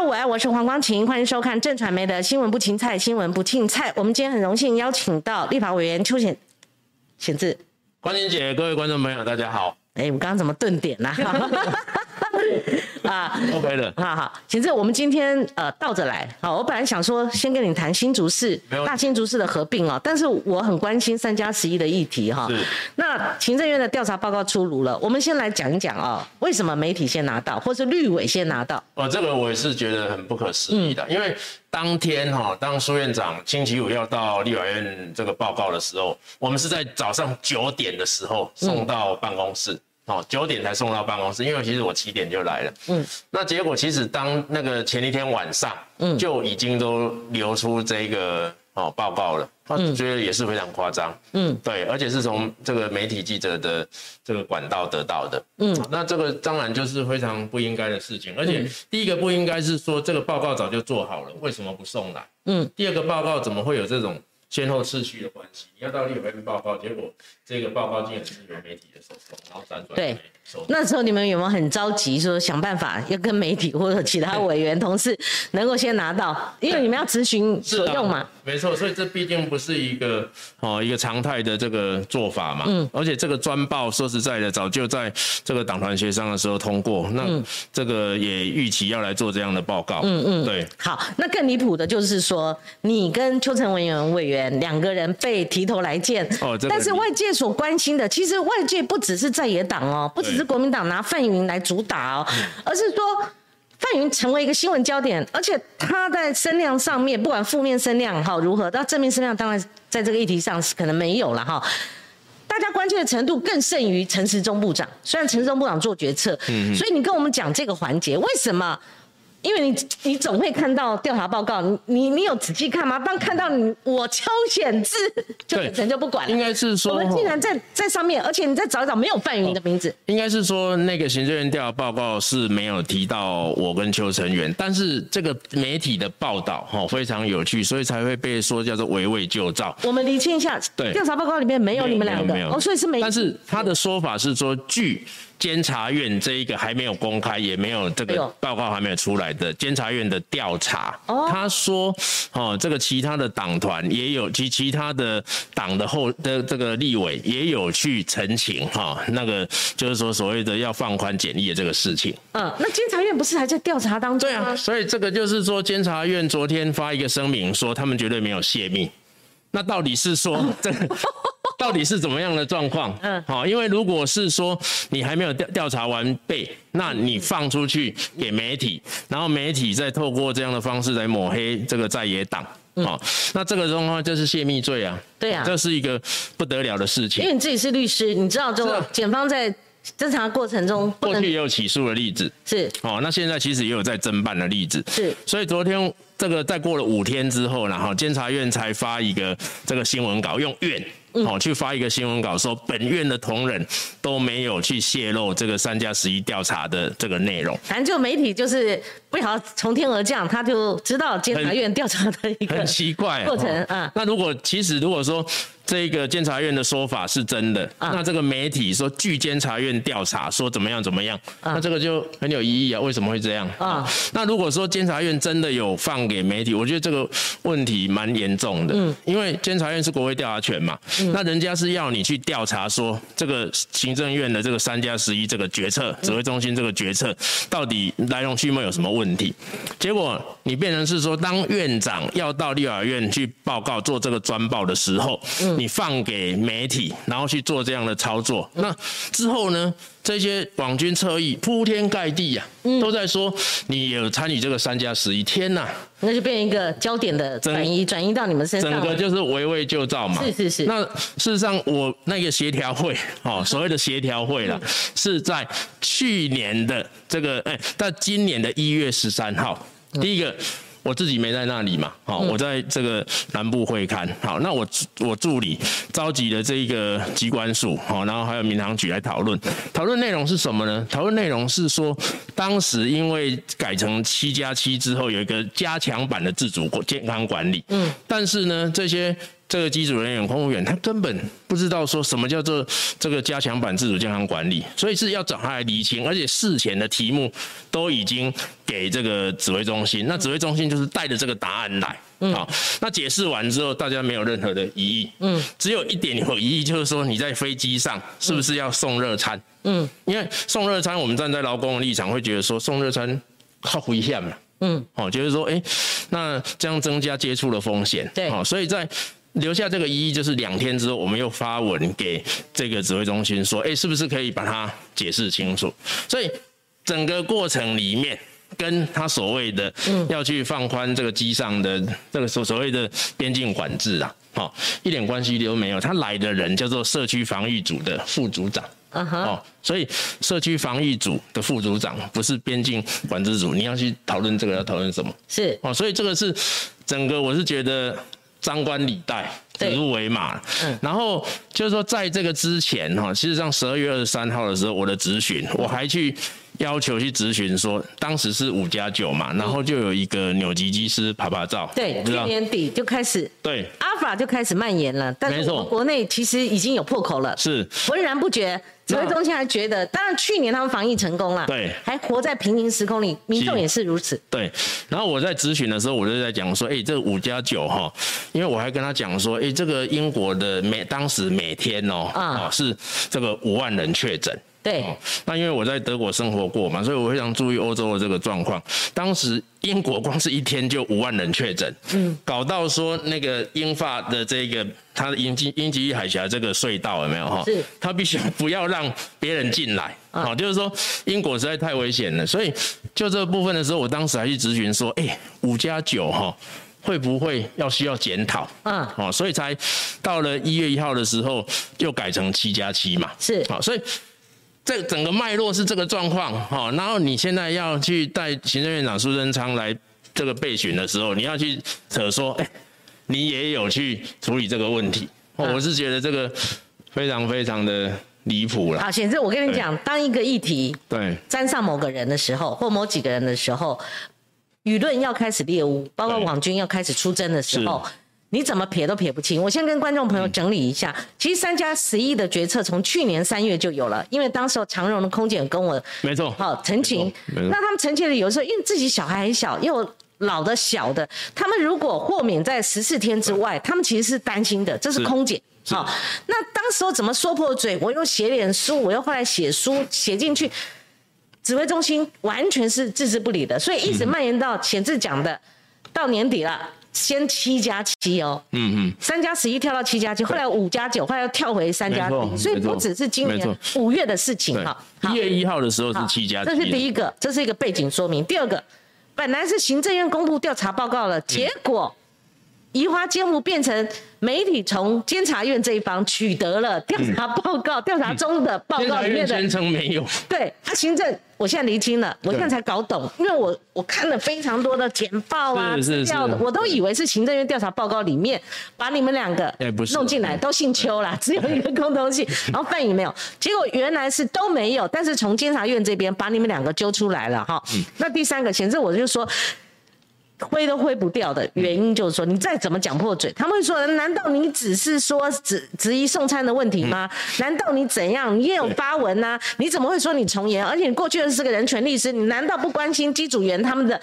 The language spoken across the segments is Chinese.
家午安，我是黄光琴，欢迎收看正传媒的新闻不芹菜，新闻不芹菜。我们今天很荣幸邀请到立法委员邱显显志。关琴姐，各位观众朋友，大家好。哎，我刚刚怎么顿点呢？啊 ，OK 的，好好，行政我们今天呃倒着来，好，我本来想说先跟你谈新竹市、大新竹市的合并哦，但是我很关心三加十一的议题哈。那行政院的调查报告出炉了，我们先来讲一讲哦，为什么媒体先拿到，或是绿委先拿到？哦，这个我也是觉得很不可思议的，因为当天哈，当苏院长星期五要到立法院这个报告的时候，我们是在早上九点的时候送到办公室。哦，九点才送到办公室，因为其实我七点就来了。嗯，那结果其实当那个前一天晚上，嗯，就已经都流出这个哦报告了。他觉得也是非常夸张。嗯，对，而且是从这个媒体记者的这个管道得到的。嗯，那这个当然就是非常不应该的事情。而且第一个不应该是说这个报告早就做好了，为什么不送来？嗯，第二个报告怎么会有这种？先后次序的关系，你要到立法院报告，结果这个报告竟然是由媒体的手中，然后辗转对，那时候你们有没有很着急，说想办法要跟媒体或者其他委员 同事能够先拿到，因为你们要执行所用嘛？没错，所以这毕竟不是一个哦一个常态的这个做法嘛。嗯。而且这个专报说实在的，早就在这个党团协商的时候通过，那这个也预期要来做这样的报告。嗯嗯。对。好，那更离谱的就是说，你跟邱成文委员。两个人被提头来见，哦但是外界所关心的，其实外界不只是在野党哦，不只是国民党拿范云来主打哦，而是说范云成为一个新闻焦点，而且他在声量上面，不管负面声量哈如何，到正面声量当然在这个议题上是可能没有了哈，大家关切的程度更胜于陈时中部长，虽然陈时中部长做决策，所以你跟我们讲这个环节为什么？因为你你总会看到调查报告，你你有仔细看吗？当看到你我邱显志，就人就不管了。应该是说，我们竟然在在上面，而且你再找一找，没有范云的名字。应该是说，那个行政院调查报告是没有提到我跟邱成元，但是这个媒体的报道哈非常有趣，所以才会被说叫做围魏救赵。我们厘清一下，对，调查报告里面没有你们两个，哦，所以是没。但是他的说法是说，据。监察院这一个还没有公开，也没有这个报告还没有出来的监察院的调查，他说，哦，这个其他的党团也有及其他的党的后的这个立委也有去澄清，哈，那个就是说所谓的要放宽检疫的这个事情。嗯，那监察院不是还在调查当中吗？对啊，所以这个就是说监察院昨天发一个声明说，他们绝对没有泄密。那到底是说 这个？到底是怎么样的状况？嗯，好，因为如果是说你还没有调调查完备，那你放出去给媒体，然后媒体再透过这样的方式来抹黑这个在野党，好，那这个状况就是泄密罪啊。对啊，这是一个不得了的事情。因为你自己是律师，你知道，就检方在侦查过程中，过去也有起诉的例子，是哦，那现在其实也有在侦办的例子，是。所以昨天这个在过了五天之后，然后监察院才发一个这个新闻稿，用院。好，去发一个新闻稿说，本院的同仁都没有去泄露这个三加十一调查的这个内容。反正就媒体就是不好从天而降，他就知道监察院调查的一个很奇怪过程啊。那如果其实如果说。这个监察院的说法是真的，那这个媒体说据监察院调查说怎么样怎么样，那这个就很有意义啊？为什么会这样啊？那如果说监察院真的有放给媒体，我觉得这个问题蛮严重的，嗯，因为监察院是国会调查权嘛，那人家是要你去调查说这个行政院的这个三加十一这个决策，指挥中心这个决策到底来龙去脉有什么问题？结果你变成是说，当院长要到立法院去报告做这个专报的时候，嗯。你放给媒体，然后去做这样的操作，那之后呢？这些网军侧翼铺天盖地呀，都在说你有参与这个三加十一天呐，那就变一个焦点的转移，转移到你们身上，整个就是围魏救赵嘛。是是是。那事实上，我那个协调会，哦，所谓的协调会了，是在去年的这个，哎，到今年的一月十三号，第一个。我自己没在那里嘛，好，我在这个南部会刊，好，那我我助理召集了这一个机关署，好，然后还有民航局来讨论，讨论内容是什么呢？讨论内容是说，当时因为改成七加七之后，有一个加强版的自主健康管理，嗯，但是呢，这些这个机组人员、空服员，他根本不知道说什么叫做这个加强版自主健康管理，所以是要找他来厘清，而且事前的题目都已经给这个指挥中心，那指挥中心就是带着这个答案来，好，那解释完之后，大家没有任何的疑义，嗯，只有一点有疑义，就是说你在飞机上是不是要送热餐，嗯，因为送热餐，我们站在劳工的立场会觉得说送热餐好危险嘛，嗯，好，就是说，哎，那这样增加接触的风险，对，好，所以在留下这个疑义，就是两天之后，我们又发文给这个指挥中心说，哎，是不是可以把它解释清楚？所以整个过程里面，跟他所谓的要去放宽这个机上的这个所所谓的边境管制啊，哦，一点关系都没有。他来的人叫做社区防御组的副组长，哦，所以社区防疫组的副组长不是边境管制组，你要去讨论这个要讨论什么？是哦，所以这个是整个，我是觉得。张冠李戴，指鹿为马。嗯，然后就是说，在这个之前哈，事实上十二月二十三号的时候，我的咨询，我还去要求去咨询说，当时是五加九嘛，然后就有一个纽吉基师爬爬照。对，去年底就开始。对，阿法就开始蔓延了，但是我们国内其实已经有破口了。是，浑然不觉。指挥中心还觉得，当然去年他们防疫成功了，对，还活在平行时空里，民众也是如此。对，然后我在咨询的时候，我就在讲说，哎，这五加九哈，因为我还跟他讲说，哎，这个英国的每当时每天哦，啊，是这个五万人确诊。对，那因为我在德国生活过嘛，所以我非常注意欧洲的这个状况。当时英国光是一天就五万人确诊，嗯，搞到说那个英法的这个它的英吉英吉利海峡这个隧道有没有哈？是，它必须不要让别人进来，好，就是说英国实在太危险了。所以就这部分的时候，我当时还去咨询说，哎，五加九哈会不会要需要检讨？嗯，好，所以才到了一月一号的时候又改成七加七嘛，是，好，所以。这整个脉络是这个状况，哈，然后你现在要去带行政院长苏贞昌来这个备询的时候，你要去扯说，哎，你也有去处理这个问题，我是觉得这个非常非常的离谱了。好，显示我跟你讲，当一个议题对沾上某个人的时候，或某几个人的时候，舆论要开始猎污，包括网军要开始出征的时候。你怎么撇都撇不清。我先跟观众朋友整理一下，其实三加十一的决策从去年三月就有了，因为当时长荣的空姐跟我没错，好陈情，那他们陈情的有时候因为自己小孩很小，又老的小的，他们如果豁免在十四天之外，他们其实是担心的，这是空姐。好，那当时候怎么说破嘴？我又写脸书，我又后来写书写进去，指挥中心完全是置之不理的，所以一直蔓延到前置讲的到年底了。先七加七哦，嗯嗯，三加十一跳到七加七，后来五加九，后来又跳回三加一，所以不只是今年五月的事情哈。一月一号的时候是七加七，这是第一个，这是一个背景说明。第二个，本来是行政院公布调查报告了，结果移花接木变成。媒体从监察院这一方取得了调查报告，调查中的报告里面的宣称没有。对，他行政，我现在厘清了，我现在才搞懂，因为我我看了非常多的简报啊资料，我都以为是行政院调查报告里面把你们两个弄进来，都姓邱啦，只有一个共同姓，然后范宇没有，结果原来是都没有，但是从监察院这边把你们两个揪出来了哈。那第三个，显示我就说。挥都挥不掉的原因就是说，你再怎么讲破嘴，他们会说：难道你只是说质质疑送餐的问题吗？难道你怎样？你也有发文呐？你怎么会说你从严？而且你过去的是个人权律师，你难道不关心机组员他们的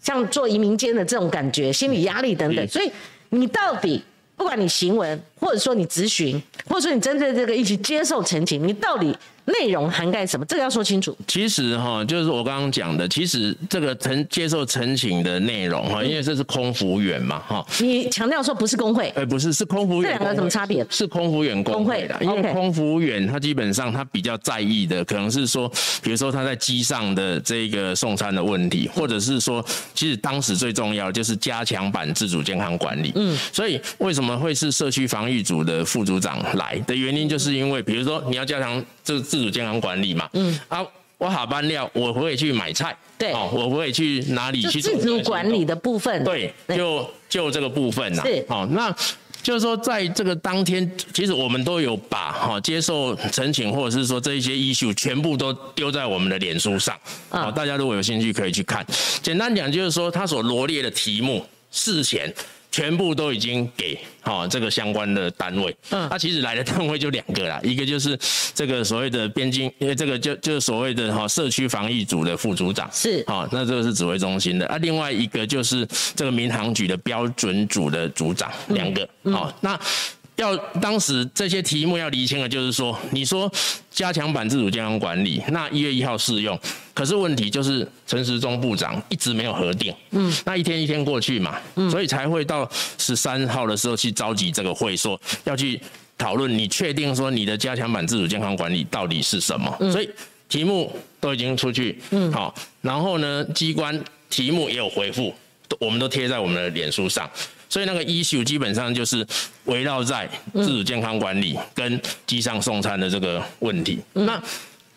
像做移民间的这种感觉、心理压力等等？所以你到底不管你行文，或者说你咨询，或者说你针对这个一起接受澄清，你到底？内容涵盖什么？这个要说清楚。其实哈，就是我刚刚讲的，其实这个陈接受陈请的内容哈，因为这是空服员嘛哈。你强调说不是工会？哎，不是，是空服员。这两个有什么差别？是空服员工会的，因为空服员他基本上他比较在意的，可能是说，比如说他在机上的这个送餐的问题，或者是说，其实当时最重要的就是加强版自主健康管理。嗯，所以为什么会是社区防御组的副组长来的原因，就是因为比如说你要加强这。自主健康管理嘛，嗯。啊，我下班了，我会去买菜，对，哦，我会去哪里去自主管理的部分，对，就就这个部分呐，是，好，那就是说在这个当天，其实我们都有把哈接受申请或者是说这一些 issue 全部都丢在我们的脸书上，啊，大家如果有兴趣可以去看。简单讲就是说，他所罗列的题目事前全部都已经给哈这个相关的单位，嗯，那其实来的单位就两个啦，一个就是这个所谓的边境，因为这个就就是所谓的哈社区防疫组的副组长。是，好，那这个是指挥中心的，啊，另外一个就是这个民航局的标准组的组长，两个，好，那。要当时这些题目要厘清的，就是说，你说加强版自主健康管理，那一月一号适用，可是问题就是陈时中部长一直没有核定，嗯，那一天一天过去嘛，嗯，所以才会到十三号的时候去召集这个会，说要去讨论，你确定说你的加强版自主健康管理到底是什么？所以题目都已经出去，嗯，好，然后呢，机关题目也有回复，我们都贴在我们的脸书上。所以那个 issue 基本上就是围绕在自主健康管理跟机上送餐的这个问题。那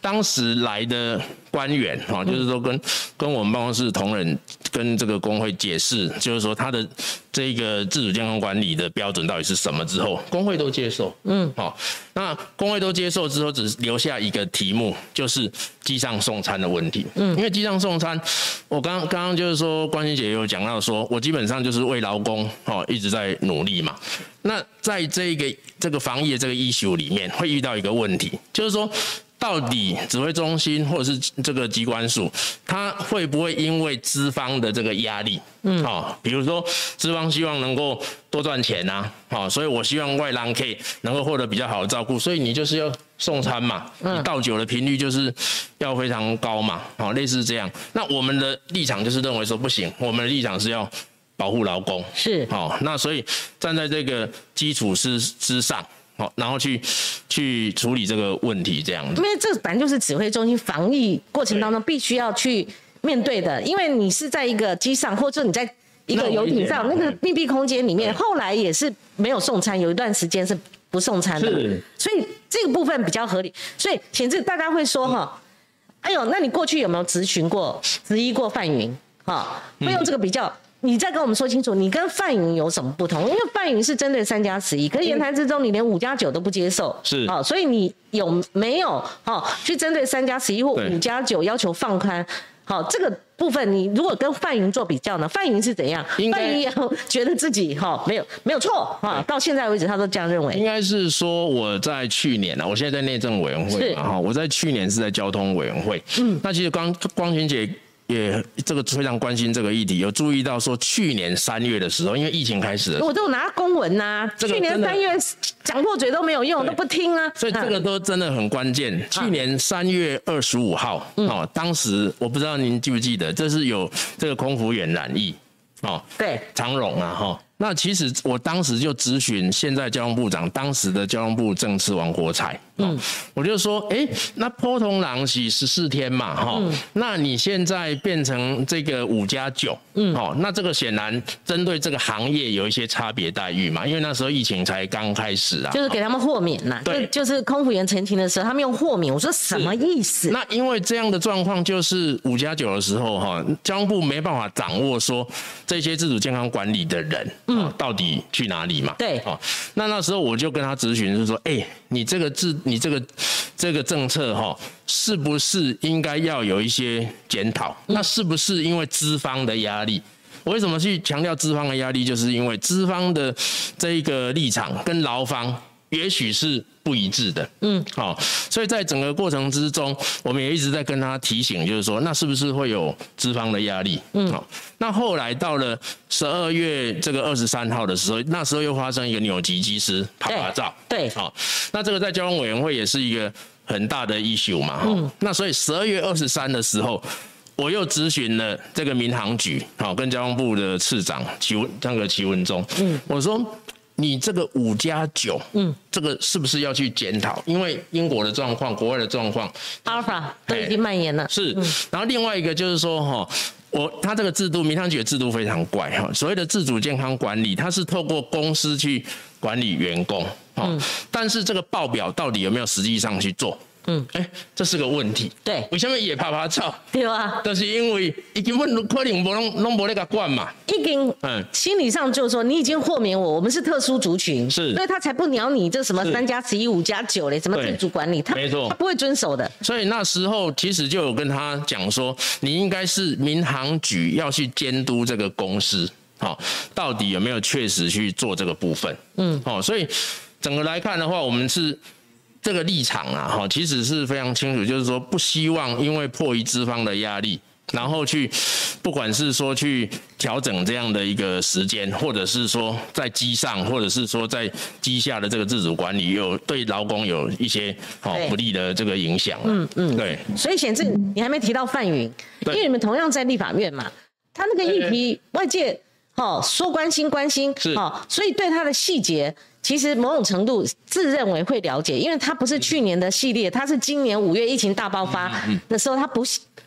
当时来的官员啊，就是说跟跟我们办公室同仁跟这个工会解释，就是说他的这个自主健康管理的标准到底是什么之后，工会都接受。嗯，好，那工会都接受之后，只留下一个题目，就是机上送餐的问题。嗯，因为机上送餐，我刚刚刚就是说关心姐有讲到说，我基本上就是为劳工哦一直在努力嘛。那在这个这个防疫的这个 issue 里面，会遇到一个问题，就是说。到底指挥中心或者是这个机关署，他会不会因为资方的这个压力，嗯，好，比如说资方希望能够多赚钱呐，好，所以我希望外郎可以能够获得比较好的照顾，所以你就是要送餐嘛，你倒酒的频率就是要非常高嘛，好，类似这样。那我们的立场就是认为说不行，我们的立场是要保护劳工，是，好，那所以站在这个基础之之上。好，然后去去处理这个问题，这样子。因为这本来就是指挥中心防疫过程当中必须要去面对的，因为你是在一个机上，或者你在一个游艇上那个密闭空间里面，后来也是没有送餐，有一段时间是不送餐的，所以这个部分比较合理。所以前置大家会说哈，哎呦，那你过去有没有咨询过、质疑过范云？哈，会用这个比较。你再跟我们说清楚，你跟范云有什么不同？因为范云是针对三加十一，可是言谈之中你连五加九都不接受，是好，所以你有没有好去针对三加十一或五加九要求放宽？好，这个部分你如果跟范云做比较呢？范云是怎样？范云也觉得自己哈没有没有错哈，到现在为止他都这样认为。应该是说我在去年呢，我现在在内政委员会嘛哈，我在去年是在交通委员会，嗯，那其实光光群姐。也这个非常关心这个议题，有注意到说去年三月的时候，因为疫情开始，我都拿公文呐。去年三月讲破嘴都没有用，都不听啊。所以这个都真的很关键。去年三月二十五号，哦，当时我不知道您记不记得，这是有这个空服员染疫，哦，对，长荣啊，哈。那其实我当时就咨询现在交通部长，当时的交通部政次王国才，嗯，我就说，哎，那破通狼洗十四天嘛，哈，那你现在变成这个五加九，嗯，哦，那这个显然针对这个行业有一些差别待遇嘛，因为那时候疫情才刚开始啊，就是给他们豁免呐，对，就是空服员澄清的时候，他们用豁免，我说什么意思？那因为这样的状况就是五加九的时候，哈，交通部没办法掌握说这些自主健康管理的人。嗯，到底去哪里嘛？对，哦，那那时候我就跟他咨询，是说，哎，你这个制，你这个这个政策哈，是不是应该要有一些检讨？那是不是因为资方的压力？我为什么去强调资方的压力？就是因为资方的这一个立场跟劳方。也许是不一致的，嗯，好，所以在整个过程之中，我们也一直在跟他提醒，就是说，那是不是会有资方的压力？嗯，好，那后来到了十二月这个二十三号的时候，那时候又发生一个纽吉机师拍拍照，对，好，那这个在交通委员会也是一个很大的 issue 嘛，哈，那所以十二月二十三的时候，我又咨询了这个民航局，好，跟交通部的次长齐文那个齐文忠，嗯，我说。你这个五加九，嗯，这个是不是要去检讨？因为英国的状况、国外的状况，Alpha 都已经蔓延了。是，然后另外一个就是说，哈，我他这个制度，民航局的制度非常怪，哈，所谓的自主健康管理，它是透过公司去管理员工，嗯，但是这个报表到底有没有实际上去做？嗯，哎，这是个问题。对，为什么也拍拍照？对啊，就是因为已经问可能无弄弄无那个管嘛。已经，嗯，心理上就是说你已经豁免我，我们是特殊族群，是，所以他才不鸟你这什么三加十一、五加九嘞，什么自主管理，他没错，他不会遵守的。所以那时候其实就有跟他讲说，你应该是民航局要去监督这个公司。好，到底有没有确实去做这个部分？嗯，好，所以整个来看的话，我们是这个立场啊，哈，其实是非常清楚，就是说不希望因为迫于资方的压力，然后去不管是说去调整这样的一个时间，或者是说在机上，或者是说在机下的这个自主管理，有对劳工有一些好不利的这个影响。嗯嗯，对。所以显示你还没提到范云，因为你们同样在立法院嘛，他那个议题外界。哦，说关心关心，是哦，所以对他的细节，其实某种程度自认为会了解，因为他不是去年的系列，他是今年五月疫情大爆发的时候，他不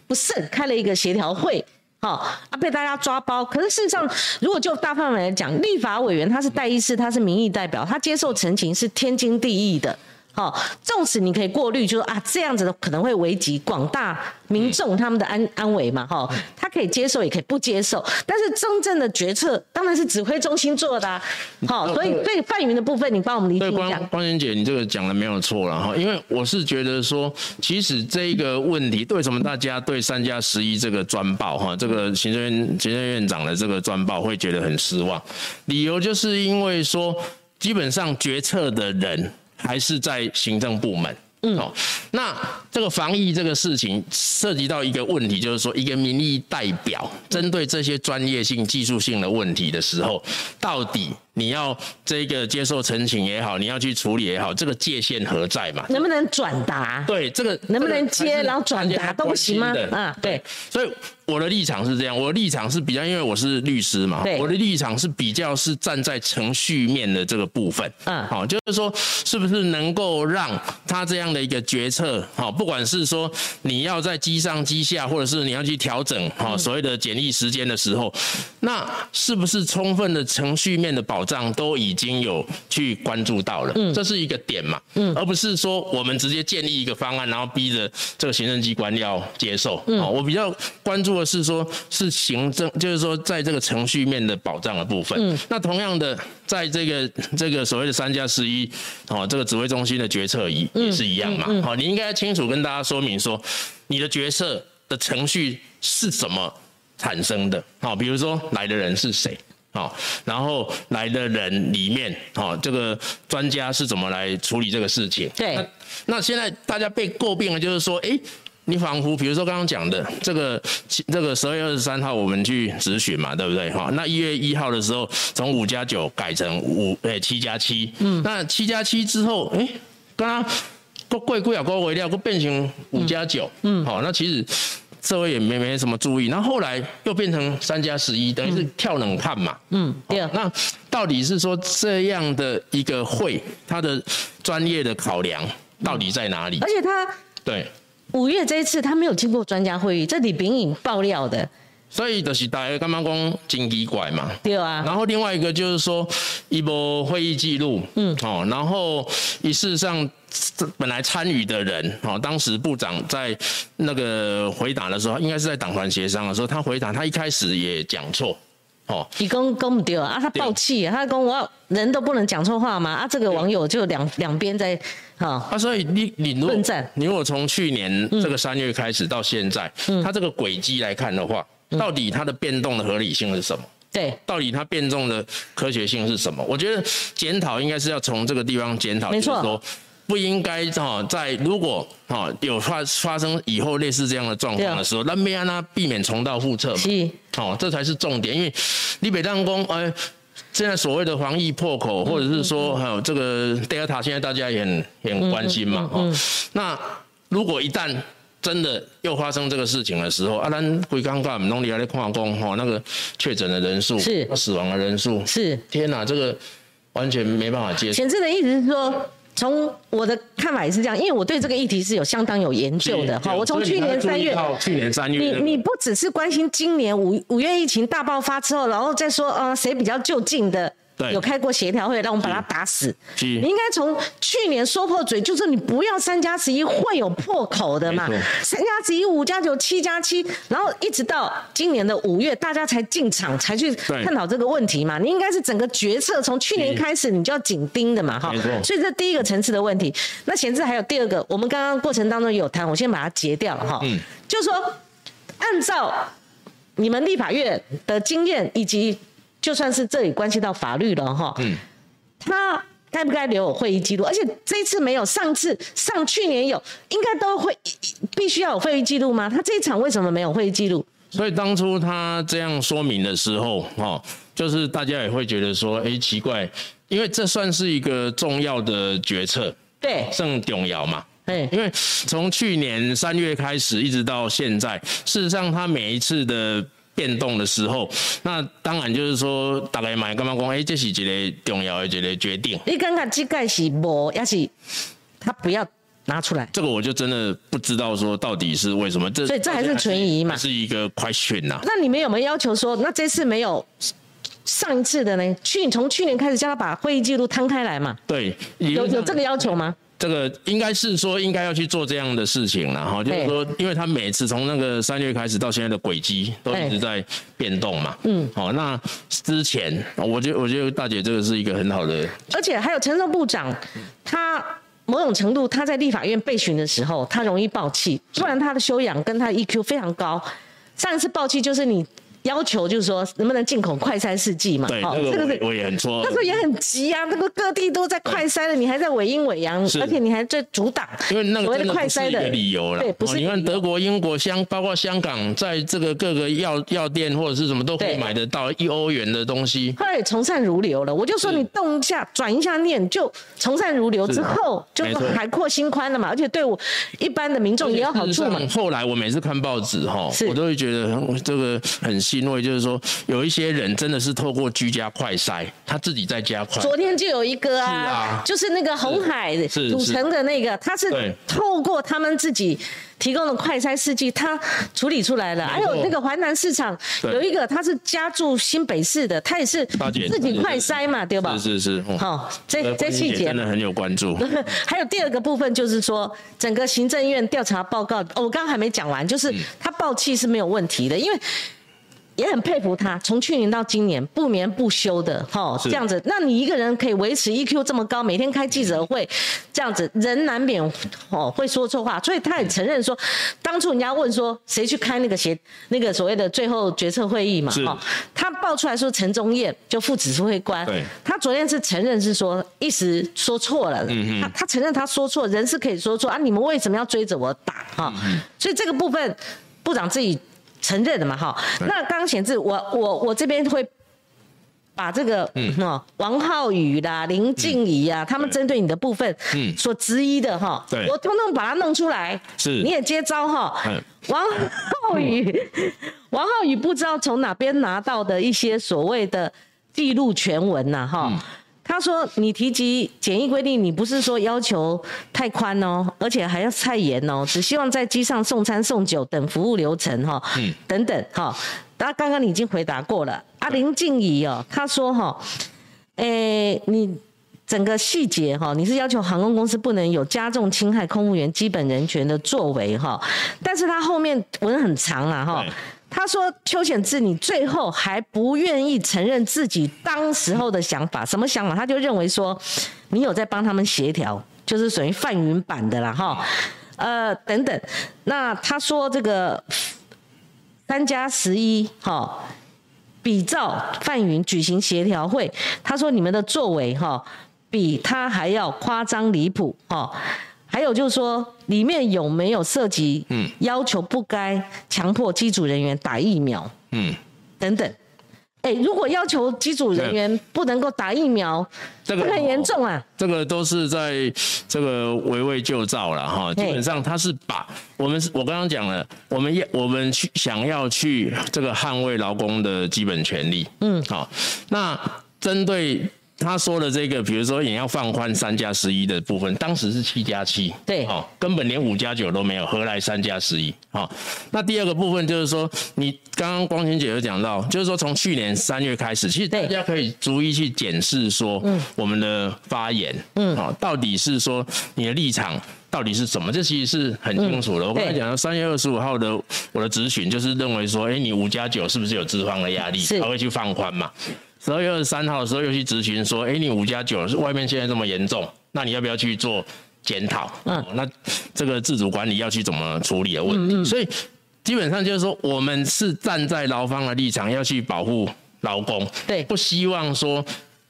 不慎开了一个协调会，哦，啊被大家抓包。可是事实上，如果就大范围来讲，立法委员他是代议士，他是民意代表，他接受陈情是天经地义的。好，纵使你可以过滤，就说啊，这样子的可能会危及广大民众他们的安安危嘛，哈，他可以接受，也可以不接受，但是真正的决策当然是指挥中心做的，好，所以对。范云的部分，你帮我们理解一下。光光姐，你这个讲的没有错了哈，因为我是觉得说，其实这一个问题，为什么大家对三加十一这个专报哈，这个行政院行政院长的这个专报会觉得很失望，理由就是因为说，基本上决策的人。还是在行政部门。嗯，哦，那这个防疫这个事情涉及到一个问题，就是说一个民意代表针对这些专业性、技术性的问题的时候，到底。你要这个接受陈情也好，你要去处理也好，这个界限何在嘛？能不能转达？对，这个能不能接然后转达都不行吗？嗯，对。所以我的立场是这样，我的立场是比较，因为我是律师嘛，我的立场是比较是站在程序面的这个部分。嗯，好，就是说是不是能够让他这样的一个决策，好，不管是说你要在机上机下，或者是你要去调整好所谓的检疫时间的时候，那是不是充分的程序面的保？上都已经有去关注到了，这是一个点嘛，而不是说我们直接建立一个方案，然后逼着这个行政机关要接受。嗯我比较关注的是说，是行政，就是说在这个程序面的保障的部分。那同样的，在这个这个所谓的三加十一，哦，这个指挥中心的决策也也是一样嘛。好，你应该清楚跟大家说明说，你的决策的程序是怎么产生的。好，比如说来的人是谁。好，然后来的人里面，好，这个专家是怎么来处理这个事情？对。那现在大家被诟病的就是说，哎，你仿佛比如说刚刚讲的这个，这个十二月二十三号我们去咨询嘛，对不对？哈，那一月一号的时候，从五加九改成五，哎，七加七。嗯。那七加七之后，哎，刚刚过贵贵啊，过微料，过变成五加九。嗯。好，那其实。社会也没没什么注意，那后后来又变成三加十一，等于是跳冷看嘛。嗯，对。那到底是说这样的一个会，它的专业的考量到底在哪里？而且他对五月这一次他没有经过专家会议，这李炳颖爆料的。所以就是大家干嘛讲金奇怪嘛？对啊。然后另外一个就是说一波会议记录，嗯，哦，然后事实上。本来参与的人，哦，当时部长在那个回答的时候，应该是在党团协商的时候，他回答，他一开始也讲错，哦，你公公不对啊，他爆气，他讲我人都不能讲错话吗？啊，这个网友就两两边在，哈，啊，所以你你论战，你如果从去年这个三月开始到现在，他这个轨迹来看的话，到底它的变动的合理性是什么？对，到底它变动的科学性是什么？我觉得检讨应该是要从这个地方检讨，没错。不应该哈，在如果哈有发发生以后类似这样的状况的时候，那没让它避免重蹈覆辙嘛？是，哦，这才是重点。因为你北当工，哎，现在所谓的防疫破口，或者是说还有这个德尔塔，现在大家也很也很关心嘛，哈。那如果一旦真的又发生这个事情的时候，啊，咱归刚刚弄里来矿工哈，那个确诊的人数是死亡的人数是，天哪，这个完全没办法接受。显示的意思是说。从我的看法也是这样，因为我对这个议题是有相当有研究的。哈，我从去年三月，去年三月，你你不只是关心今年五五月疫情大爆发之后，然后再说呃谁比较就近的。有开过协调会，让我们把他打死。你应该从去年说破嘴，就是你不要三加十一会有破口的嘛。三加十一、五加九、七加七，然后一直到今年的五月，大家才进场才去探讨这个问题嘛。你应该是整个决策从去年开始你就要紧盯的嘛，哈。所以这第一个层次的问题。那显示还有第二个，我们刚刚过程当中有谈，我先把它截掉了哈。嗯。就是说，按照你们立法院的经验以及。就算是这里关系到法律了哈，嗯，他该不该留有会议记录？而且这一次没有，上次上去年有，应该都会必须要有会议记录吗？他这一场为什么没有会议记录？所以当初他这样说明的时候，哈，就是大家也会觉得说，哎，奇怪，因为这算是一个重要的决策，对，圣重要嘛。因为从去年三月开始一直到现在，事实上他每一次的变动的时候，那当然就是说大概买干嘛讲，哎，这是一个重要的一个决定。你刚刚这个是无，要是他不要拿出来，这个我就真的不知道说到底是为什么。这所以这还是存疑嘛？是一个 question 呐。那你们有没有要求说，那这次没有上一次的呢？去从去年开始叫他把会议记录摊开来嘛？对，有有这个要求吗？这个应该是说应该要去做这样的事情了哈，就是说，因为他每次从那个三月开始到现在的轨迹都一直在变动嘛，嗯，好，那之前我觉得我觉得大姐这个是一个很好的，而且还有陈胜部长，他某种程度他在立法院被询的时候，他容易爆气，不然他的修养跟他 EQ 非常高，上一次爆气就是你。要求就是说，能不能进口快筛试剂嘛？对，这个是我也很错。那时候也很急啊，那个各地都在快筛了，你还在伪阴伪阳，而且你还在阻挡。因为那个真的不是一个理由了。对，不是。你看德国、英国、香，包括香港，在这个各个药药店或者是什么都可以买得到一欧元的东西。后来也从善如流了，我就说你动一下，转一下念，就从善如流之后，就是海阔心宽了嘛。而且对我一般的民众也有好处嘛。后来我每次看报纸哈，我都会觉得这个很欣慰，就是说。有一些人真的是透过居家快筛，他自己在家快。昨天就有一个啊，就是那个红海组成的那个，他是透过他们自己提供的快筛试剂，他处理出来了。还有那个淮南市场有一个，他是家住新北市的，他也是自己快筛嘛，对吧？是是是。好，这这细节真的很有关注。还有第二个部分就是说，整个行政院调查报告，我刚刚还没讲完，就是他报气是没有问题的，因为。也很佩服他，从去年到今年不眠不休的哈，这样子，那你一个人可以维持 EQ 这么高，每天开记者会，这样子，人难免哦会说错话，所以他也承认说，当初人家问说谁去开那个协那个所谓的最后决策会议嘛，哈，他爆出来说陈忠燕就副指挥官，他昨天是承认是说一时说错了，他他承认他说错，人是可以说错啊，你们为什么要追着我打哈？所以这个部分部长自己。承认的嘛，哈，那刚刚显示我我我这边会把这个嗯。王浩宇啦、林静怡啊，他们针对你的部分嗯。所质疑的哈，对，我通通把它弄出来，是，你也接招哈，王浩宇，王浩宇不知道从哪边拿到的一些所谓的记录全文呐，哈。他说：“你提及检疫规定，你不是说要求太宽哦，而且还要太严哦，只希望在机上送餐送酒等服务流程哈，等等哈。那刚刚你已经回答过了。阿林静怡哦，他说哈，诶，你整个细节哈，你是要求航空公司不能有加重侵害空务员基本人权的作为哈，但是他后面文很长啊哈。”他说：“邱显志，你最后还不愿意承认自己当时候的想法，什么想法？他就认为说，你有在帮他们协调，就是属于范云版的啦，哈，呃，等等。那他说这个三加十一，哈，比照范云举行协调会，他说你们的作为，哈，比他还要夸张离谱，哈。”还有就是说，里面有没有涉及要求不该强迫机组人员打疫苗？嗯，等等。哎，如果要求机组人员不能够打疫苗，这个很严重啊。这个都是在这个围魏救赵了哈。基本上他是把我们我刚刚讲了，我们要我们去想要去这个捍卫劳工的基本权利。嗯，好，那针对。他说的这个，比如说也要放宽三加十一的部分，当时是七加七，对，哦，根本连五加九都没有，何来三加十一？好，那第二个部分就是说，你刚刚光晴姐有讲到，就是说从去年三月开始，其实大家可以逐一去检视说，嗯，我们的发言，嗯，好，到底是说你的立场到底是什么？这其实是很清楚的。我刚才讲到三月二十五号的我的咨询，就是认为说，哎，你五加九是不是有资方的压力，才会去放宽嘛？十二月二十三号的时候又去咨询说，哎，你五加九是外面现在这么严重，那你要不要去做检讨？嗯，那这个自主管理要去怎么处理的问题？所以基本上就是说，我们是站在劳方的立场，要去保护劳工，对，不希望说。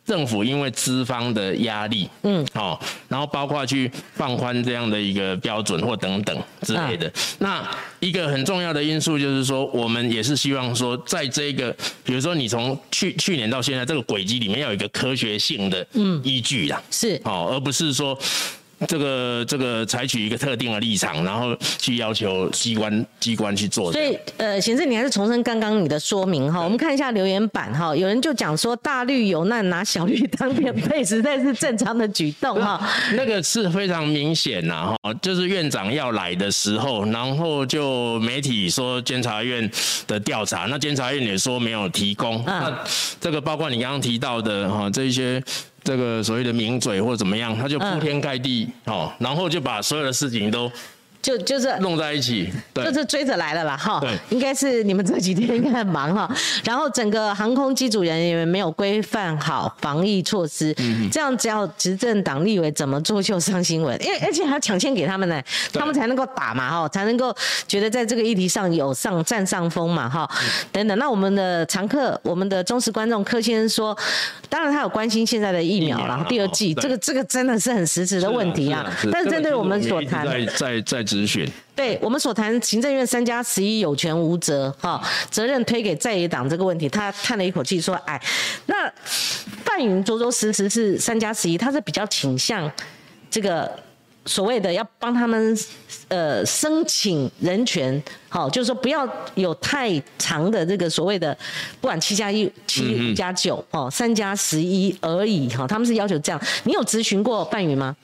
政府因为资方的压力，嗯，哦，然后包括去放宽这样的一个标准或等等之类的。那一个很重要的因素就是说，我们也是希望说，在这个，比如说你从去去年到现在这个轨迹里面，要有一个科学性的依据啦，是，哦，而不是说。这个这个采取一个特定的立场，然后去要求机关机关去做。所以，呃，贤正，你还是重申刚刚你的说明哈。我们看一下留言板哈，有人就讲说大绿有难拿小绿当垫背，实在是正常的举动哈。那个是非常明显呐哈，就是院长要来的时候，然后就媒体说监察院的调查，那监察院也说没有提供。那这个包括你刚刚提到的哈，这一些。这个所谓的名嘴或者怎么样，他就铺天盖地哦，然后就把所有的事情都。就就是弄在一起，就是追着来了啦，哈，对，应该是你们这几天应该很忙哈，然后整个航空机组人员没有规范好防疫措施，嗯这样只要执政党立委怎么做就上新闻，因为而且还要抢先给他们呢，他们才能够打嘛，哈，才能够觉得在这个议题上有上占上风嘛，哈，等等。那我们的常客，我们的忠实观众柯先生说，当然他有关心现在的疫苗然后第二季，这个这个真的是很实质的问题啊，但是针对我们所谈，在在在。咨询对我们所谈行政院三加十一有权无责哈，责任推给在野党这个问题，他叹了一口气说：“哎，那范云着着实实是三加十一，他是比较倾向这个所谓的要帮他们呃申请人权，好，就是说不要有太长的这个所谓的不管七加一、七五加九哦，三加十一而已哈，他们是要求这样。你有咨询过范云吗？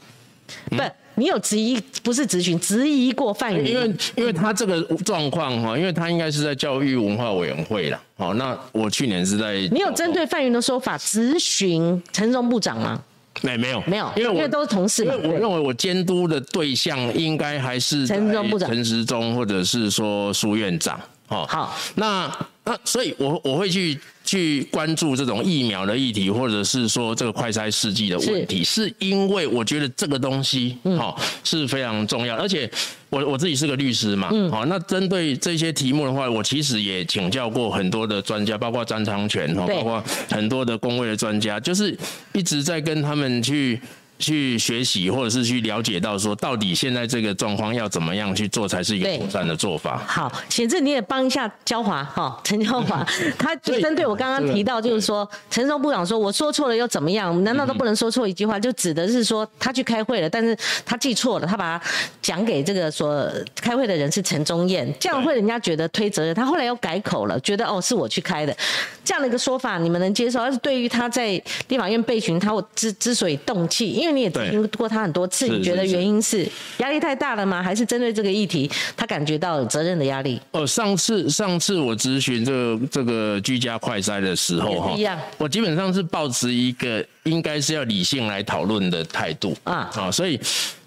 不。”你有质疑，不是质询，质疑过范云？因为因为他这个状况哈，因为他应该是在教育文化委员会了。好，那我去年是在。你有针对范云的说法质询陈荣部长吗？没没有没有，因为因为都是同事。因为我认为我监督的对象应该还是陈时中部长、陈时中，或者是说苏院长。好，那那所以，我我会去去关注这种疫苗的议题，或者是说这个快筛试剂的问题，是。因为我觉得这个东西好是非常重要，而且我我自己是个律师嘛，好，那针对这些题目的话，我其实也请教过很多的专家，包括张昌全哈，包括很多的工位的专家，就是一直在跟他们去。去学习，或者是去了解到说，到底现在这个状况要怎么样去做才是一个妥善的做法。好，显志你也帮一下焦华哈，陈焦华，他就针对我刚刚提到，就是说陈松部长说我说错了又怎么样？难道都不能说错一句话？就指的是说他去开会了，但是他记错了，他把他讲给这个说开会的人是陈忠燕，这样会人家觉得推责任。他后来又改口了，觉得哦是我去开的，这样的一个说法你们能接受？而是对于他在立法院被询，他之之所以动气。因为你也听过他很多次，你觉得原因是压力太大了吗？还是针对这个议题，他感觉到责任的压力？哦，上次上次我咨询这个这个居家快筛的时候哈，我基本上是抱持一个应该是要理性来讨论的态度啊啊，所以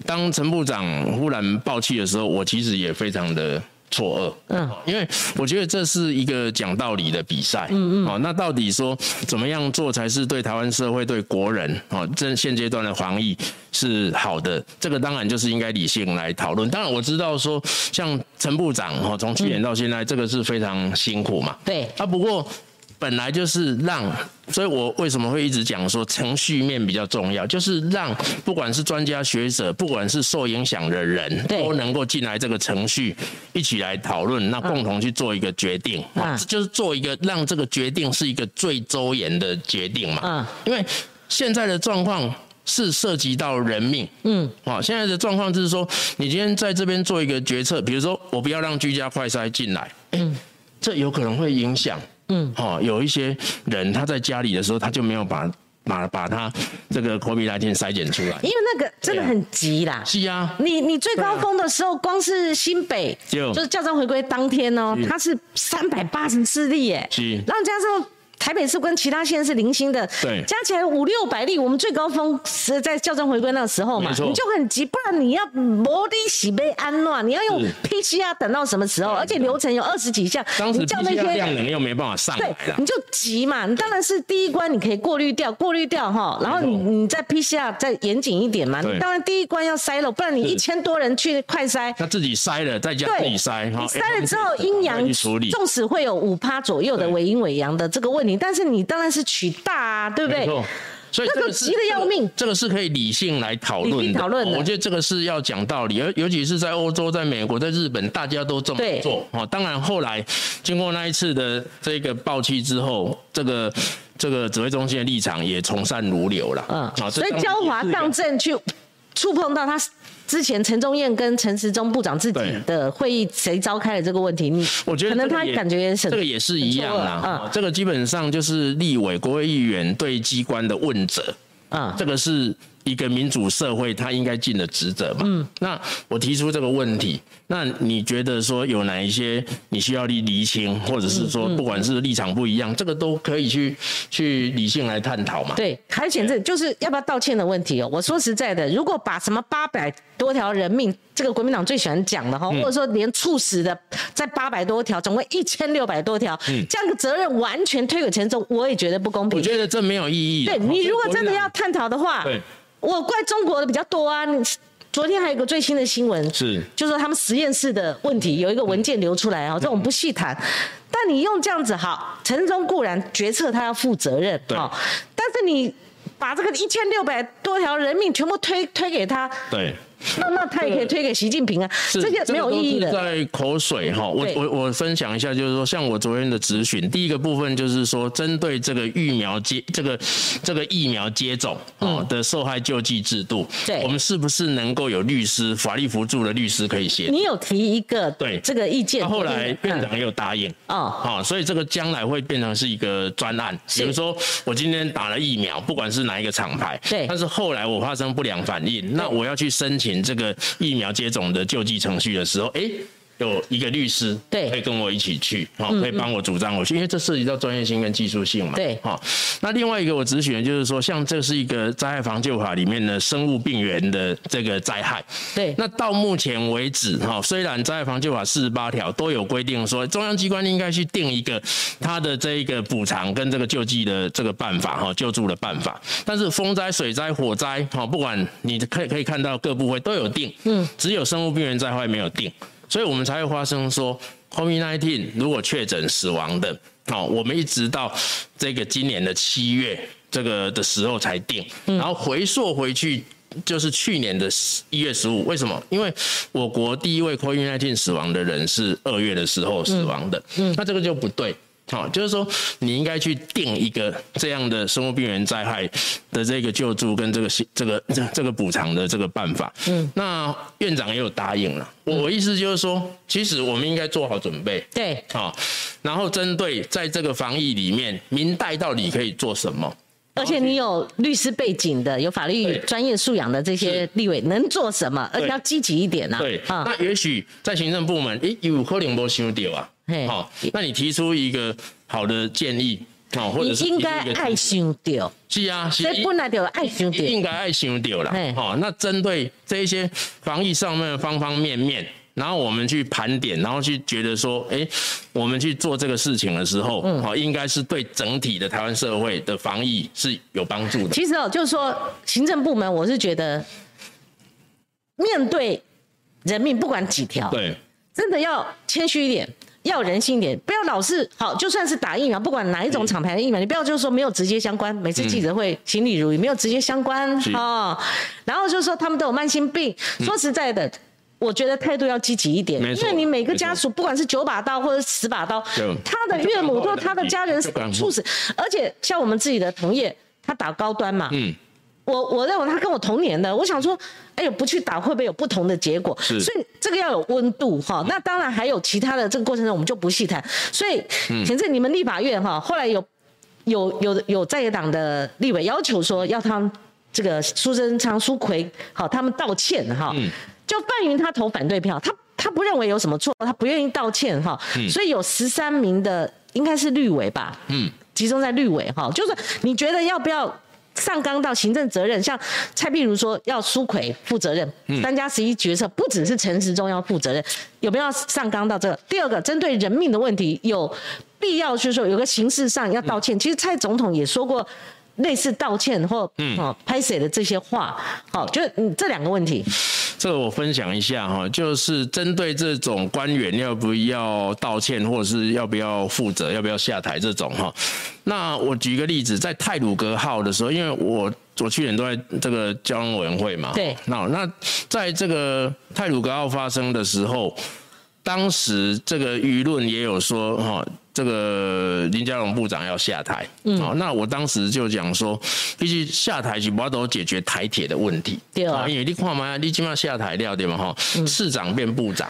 当陈部长忽然爆气的时候，我其实也非常的。错愕，嗯，因为我觉得这是一个讲道理的比赛，嗯嗯，哦，那到底说怎么样做才是对台湾社会、对国人，哦，这现阶段的防疫是好的，这个当然就是应该理性来讨论。当然我知道说，像陈部长，哦，从去年到现在，这个是非常辛苦嘛，对，啊，不过。本来就是让，所以我为什么会一直讲说程序面比较重要，就是让不管是专家学者，不管是受影响的人，都能够进来这个程序，一起来讨论，那共同去做一个决定，啊，就是做一个让这个决定是一个最周延的决定嘛，嗯，因为现在的状况是涉及到人命，嗯，啊，现在的状况就是说，你今天在这边做一个决策，比如说我不要让居家快筛进来，嗯，这有可能会影响。嗯，好，有一些人他在家里的时候，他就没有把把把他这个 COVID 1 9筛检出来，因为那个真的很急啦。是啊，你你最高峰的时候，光是新北就就是教章回归当天哦，它是三百八十四例耶，是，然后加上。台北市跟其他县是零星的，对，加起来五六百例。我们最高峰是在校正回归那个时候嘛，你就很急，不然你要摩的洗杯安暖，你要用 PCR 等到什么时候？而且流程有二十几项，当时叫那些量能又没办法上来你就急嘛。你当然是第一关你可以过滤掉，过滤掉哈，然后你你再 PCR 再严谨一点嘛。你当然第一关要筛了，不然你一千多人去快筛，他自己筛了，在家自己筛，你筛了之后阴阳，纵使会有五趴左右的伪阴伪阳的这个问但是你当然是取大啊，对不对？所以这个急的要命，这个是可以理性来讨论的。讨论我觉得这个是要讲道理，而尤其是在欧洲、在美国、在日本，大家都这么做。哦，当然后来经过那一次的这个暴气之后，这个这个指挥中心的立场也从善如流了。嗯，所以焦华上阵去触碰到他。之前陈忠燕跟陈时中部长自己的会议，谁召开了这个问题？你我觉得可能他感觉这个也是一样啦。这个基本上就是立委、国会议员对机关的问责。啊，这个是。一个民主社会，他应该尽的职责嘛。嗯，那我提出这个问题，那你觉得说有哪一些你需要厘厘清，或者是说不管是立场不一样，这个都可以去去理性来探讨嘛？对，还显这就是要不要道歉的问题哦。我说实在的，如果把什么八百多条人命，这个国民党最喜欢讲的哈，或者说连猝死的在八百多条，总共一千六百多条，这样的责任完全推给陈忠，我也觉得不公平。我觉得这没有意义。对你如果真的要探讨的话，对。我怪中国的比较多啊！你昨天还有一个最新的新闻，是就是说他们实验室的问题，有一个文件流出来啊，这我们不细谈。但你用这样子好，陈忠固然决策他要负责任，啊，但是你把这个一千六百多条人命全部推推给他，对。那那他也可以推给习近平啊，这个没有意义的。在口水哈，我我我分享一下，就是说，像我昨天的咨询，第一个部分就是说，针对这个疫苗接这个这个疫苗接种哦的受害救济制度，对，我们是不是能够有律师法律辅助的律师可以写？你有提一个对。这个意见，后来院长也有答应哦，好，所以这个将来会变成是一个专案，比如说我今天打了疫苗，不管是哪一个厂牌，对，但是后来我发生不良反应，那我要去申请这个。疫苗接种的救济程序的时候，哎。有一个律师，对，可以跟我一起去，好，可以帮我主张我去，因为这涉及到专业性跟技术性嘛，对，好。那另外一个我咨询的就是说，像这是一个灾害防救法里面的生物病原的这个灾害，对。那到目前为止，哈，虽然灾害防救法四十八条都有规定说，中央机关应该去定一个它的这一个补偿跟这个救济的这个办法，哈，救助的办法，但是风灾、水灾、火灾，哈，不管你可以可以看到各部会都有定，嗯，只有生物病原灾害没有定。所以我们才会发生说，COVID-19 如果确诊死亡的，哦，我们一直到这个今年的七月这个的时候才定，然后回溯回去就是去年的一月十五，为什么？因为我国第一位 COVID-19 死亡的人是二月的时候死亡的，嗯。那这个就不对。好，就是说你应该去定一个这样的生物病原灾害的这个救助跟这个这个这个补偿的这个办法。嗯，那院长也有答应了。我意思就是说，其实我们应该做好准备。对，好，然后针对在这个防疫里面，明代到底可以做什么？而且你有律师背景的，有法律专业素养的这些立委能做什么？而且要积极一点呐。对，那也许在行政部门，诶，有可能没想到啊。好，那你提出一个好的建议，好，或者是应该爱想掉，是啊，所以本来就爱想掉，应该爱想掉了。好，那针对这一些防疫上面的方方面面，然后我们去盘点，然后去觉得说，哎，我们去做这个事情的时候，好，应该是对整体的台湾社会的防疫是有帮助的。其实哦，就是说行政部门，我是觉得面对人命，不管几条，对，真的要谦虚一点。要人性一点，不要老是好，就算是打疫苗，不管哪一种厂牌的疫苗，你不要就是说没有直接相关。每次记者会心里如意，没有直接相关哦。然后就是说他们都有慢性病。说实在的，我觉得态度要积极一点，因为你每个家属，不管是九把刀或者十把刀，他的岳母或他的家人猝死，而且像我们自己的同业，他打高端嘛。嗯。我我认为他跟我同年的，我想说，哎呦，不去打会不会有不同的结果？所以这个要有温度哈。那当然还有其他的这个过程中，我们就不细谈。所以，现在你们立法院哈，后来有有有有在野党的立委要求说，要他们这个苏贞昌、苏奎好，他们道歉哈。就范云他投反对票，他他不认为有什么错，他不愿意道歉哈。所以有十三名的应该是绿委吧？嗯，集中在绿委哈，就是你觉得要不要？上纲到行政责任，像蔡碧如说要苏奎负责任，三加十一决策不只是陈时中要负责任，有没有上纲到这个？第二个，针对人命的问题，有必要就是说有个形式上要道歉。其实蔡总统也说过类似道歉或哦拍谁的这些话，好，就这两个问题。这个我分享一下哈，就是针对这种官员要不要道歉，或者是要不要负责，要不要下台这种哈。那我举一个例子，在泰鲁格号的时候，因为我我去年都在这个交通委员会嘛，对，那那在这个泰鲁格号发生的时候，当时这个舆论也有说哈。这个林佳龙部长要下台，嗯。好，那我当时就讲说，必须下台去把都解决台铁的问题，对啊，因为你看嘛，你起码下台了对嘛？哈，市长变部长，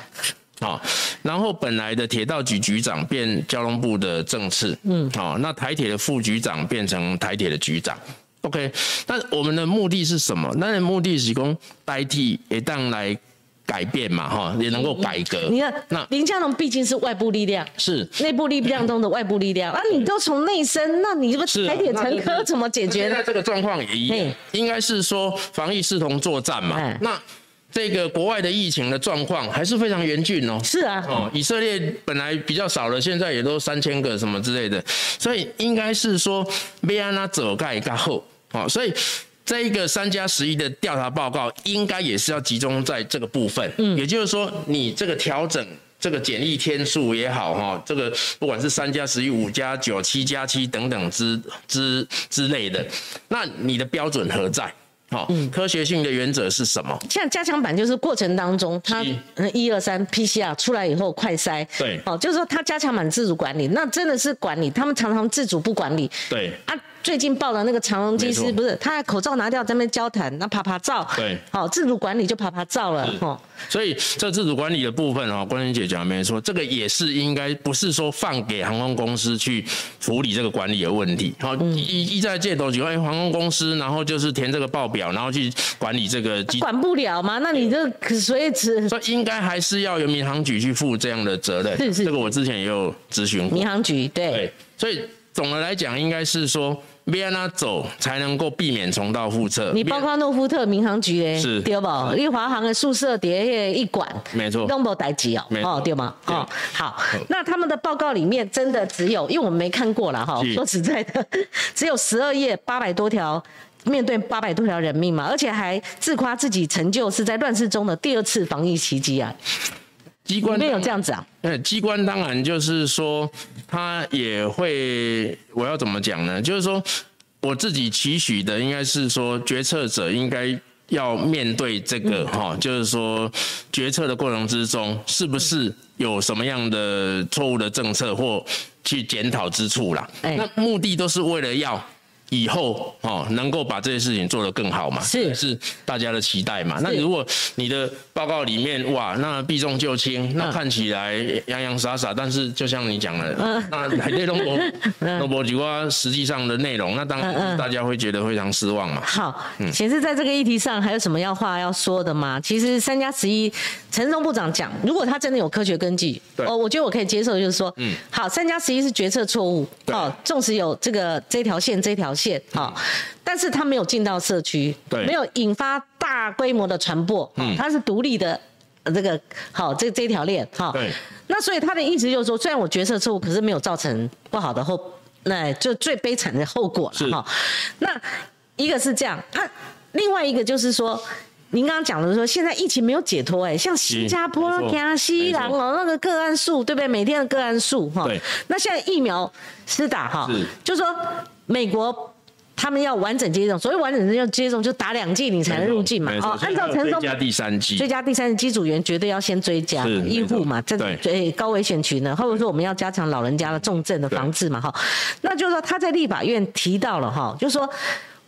好，然后本来的铁道局局长变交通部的政次，嗯，好，那台铁的副局长变成台铁的局长，OK，那我们的目的是什么？那目的是供代替也当来。改变嘛，哈，也能够改革。你看，那林佳龙毕竟是外部力量，是内部力量中的外部力量。啊，你都从内生，那你这个台铁乘客怎么解决呢？这个状况也一样，应该是说防疫视同作战嘛。那这个国外的疫情的状况还是非常严峻哦。是啊，哦，以色列本来比较少了，现在也都三千个什么之类的，所以应该是说贝安拉走盖加后，哦，所以。这一个三加十一的调查报告，应该也是要集中在这个部分。嗯，也就是说，你这个调整这个检疫天数也好，哈，这个不管是三加十一、五加九、七加七等等之之之类的，那你的标准何在？好，科学性的原则是什么？像加强版就是过程当中，它一二三 PCR 出来以后快筛，对，哦，就是说它加强版自主管理，那真的是管理，他们常常自主不管理，对啊。最近报的那个长隆机师不是，他口罩拿掉在那边交谈，那爬爬照，对，好自主管理就爬爬照了，哦。所以这自主管理的部分哦，关心姐讲没错，这个也是应该不是说放给航空公司去处理这个管理的问题，好，一一再借多几万航空公司，然后就是填这个报表，然后去管理这个机，管不了吗？那你这可所以只说应该还是要由民航局去负这样的责任，是是，这个我之前也有咨询过。民航局，对，所以总的来讲，应该是说。别让他走，才能够避免重蹈覆辙。你包括诺夫特民航局嘞，是对不？因华航的宿舍底一管，没错，都没代志哦，哦对吗？哦好，那他们的报告里面真的只有，因为我们没看过了哈。说实在的，只有十二页，八百多条，面对八百多条人命嘛，而且还自夸自己成就是在乱世中的第二次防疫奇迹啊。机关没有这样子啊？呃，机关当然就是说，他也会，我要怎么讲呢？就是说，我自己期许的应该是说，决策者应该要面对这个哈，就是说，决策的过程之中，是不是有什么样的错误的政策或去检讨之处啦？那目的都是为了要。以后哦，能够把这些事情做得更好嘛？是是大家的期待嘛？那如果你的报告里面哇，那避重就轻，那看起来洋洋洒洒，但是就像你讲的，那内容不那不几瓜实际上的内容，那当然大家会觉得非常失望嘛。好，显示在这个议题上还有什么要话要说的吗？其实三加十一，陈松部长讲，如果他真的有科学根据，哦，我觉得我可以接受，就是说，嗯，好，三加十一是决策错误，哦，纵使有这个这条线这条。线好，但是它没有进到社区，对，没有引发大规模的传播，嗯，它是独立的这个好这这条链，哈，对，那所以他的意思就是说，虽然我决策错误，可是没有造成不好的后，那就最悲惨的后果了，哈。那一个是这样，那另外一个就是说，您刚刚讲的说，现在疫情没有解脱，哎，像新加坡、加西兰哦，那个个案数，对不对？每天的个案数，哈，对，那现在疫苗施打，哈，就说。美国他们要完整接种，所谓完整要接种就打两剂你才能入境嘛。哦，按照陈松追加第三剂，追加第三剂机组员绝对要先追加医护嘛，这对高危险群呢，或者说我们要加强老人家的重症的防治嘛，哈。那就是说他在立法院提到了哈，就是说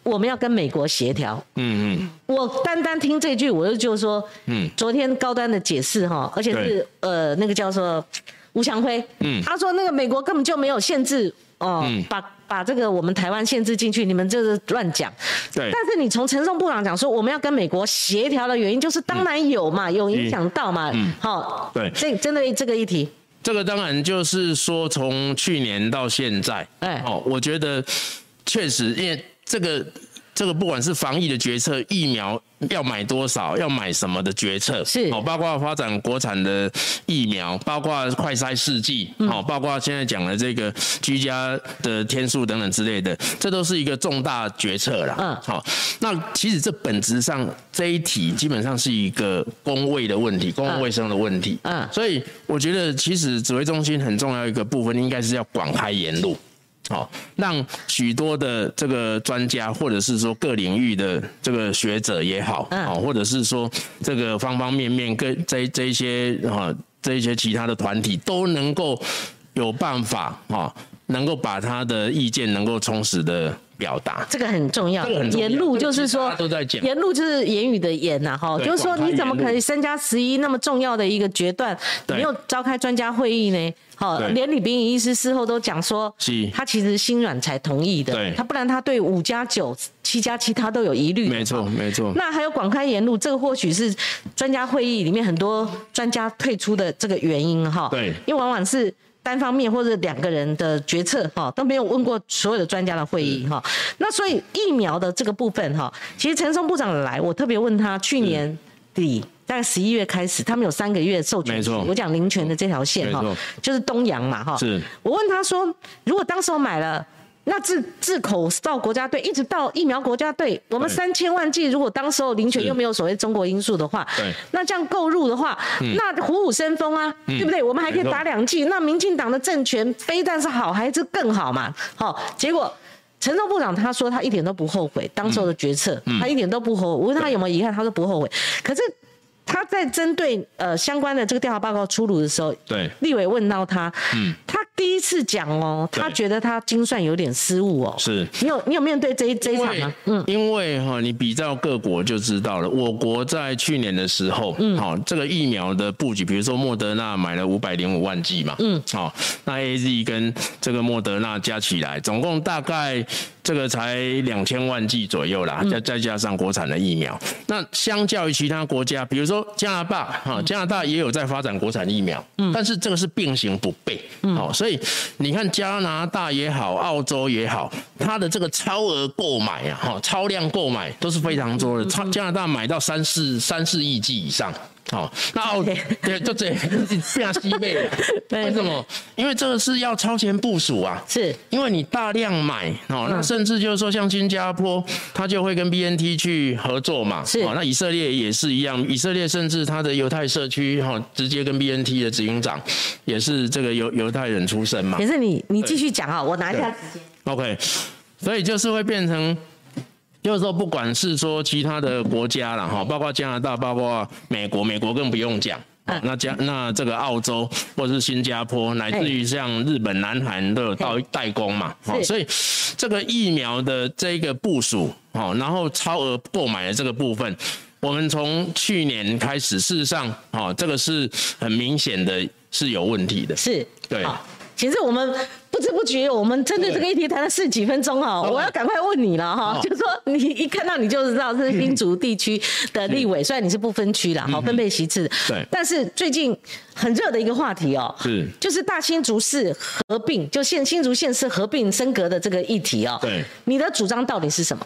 我们要跟美国协调。嗯嗯。我单单听这句，我就就是说，嗯，昨天高端的解释哈，而且是呃那个叫做吴强辉，嗯，他说那个美国根本就没有限制。哦，把把这个我们台湾限制进去，你们就是乱讲。对。但是你从陈松部长讲说，我们要跟美国协调的原因，就是当然有嘛，有影响到嘛。嗯。好。对。这针对这个议题。这个当然就是说，从去年到现在，哎，哦，我觉得确实，因为这个。这个不管是防疫的决策，疫苗要买多少，要买什么的决策，是哦，包括发展国产的疫苗，包括快筛试剂，好，包括现在讲的这个居家的天数等等之类的，这都是一个重大决策啦。嗯，好，那其实这本质上这一题基本上是一个公卫的问题，公共卫生的问题。嗯，所以我觉得其实指挥中心很重要一个部分，应该是要广开言路。好，让许多的这个专家，或者是说各领域的这个学者也好，啊，或者是说这个方方面面跟这这一些啊，这一些其他的团体都能够有办法啊，能够把他的意见能够充实的。表达。这个很重要，言路就是说，都在讲。言路就是言语的言呐，哈，就是说你怎么可以三加十一那么重要的一个决断，没有召开专家会议呢？好，连李冰仪医师事后都讲说，他其实心软才同意的，他不然他对五加九、七加七他都有疑虑，没错没错。那还有广开言路，这个或许是专家会议里面很多专家退出的这个原因哈，对，因为往往是。单方面或者两个人的决策哈都没有问过所有的专家的会议哈，那所以疫苗的这个部分哈，其实陈松部长来，我特别问他，去年底大概十一月开始，他们有三个月授权，我讲林权的这条线哈，就是东阳嘛哈，是。我问他说，如果当时我买了。那自自口到国家队，一直到疫苗国家队，我们三千万剂，如果当时候林权又没有所谓中国因素的话，那这样购入的话，那虎虎生风啊，对不对？我们还可以打两剂，那民进党的政权非但是好，还是更好嘛？好，结果陈忠部长他说他一点都不后悔当时候的决策，他一点都不后悔。我问他有没有遗憾，他说不后悔。可是。他在针对呃相关的这个调查报告出炉的时候，对。立委问到他，嗯，他第一次讲哦，他觉得他精算有点失误哦，是。你有你有面对这一这一场吗？嗯，因为哈，你比较各国就知道了，我国在去年的时候，嗯，好，这个疫苗的布局，比如说莫德纳买了五百零五万剂嘛，嗯，好，那 A Z 跟这个莫德纳加起来，总共大概。这个才两千万剂左右啦，再再加上国产的疫苗，那相较于其他国家，比如说加拿大，哈，加拿大也有在发展国产疫苗，嗯，但是这个是并行不悖，嗯，好，所以你看加拿大也好，澳洲也好，它的这个超额购买啊，哈，超量购买都是非常多的，超加拿大买到三四三四亿剂以上。好，那澳 对，就这这样 西贝，为什么？因为这个是要超前部署啊，是因为你大量买哦，那甚至就是说像新加坡，他就会跟 BNT 去合作嘛，是那以色列也是一样，以色列甚至他的犹太社区哈，直接跟 BNT 的执行长也是这个犹犹太人出身嘛。可是你你继续讲啊，我拿一下时间。OK，所以就是会变成。就是说，不管是说其他的国家了哈，包括加拿大，包括美国，美国更不用讲。那加那这个澳洲或者是新加坡，乃至于像日本、南韩都有代代工嘛。好，所以这个疫苗的这个部署，哦，然后超额购买的这个部分，我们从去年开始，事实上，哦，这个是很明显的是有问题的。是，对。其实我们。不知不觉，我们针对这个议题谈了十几分钟哈，我要赶快问你了哈，就说你一看到你就知道是新竹地区的立委，虽然你是不分区的，好。分配席次，对，但是最近很热的一个话题哦，是就是大新竹市合并，就现新竹县市合并升格的这个议题哦，对，你的主张到底是什么？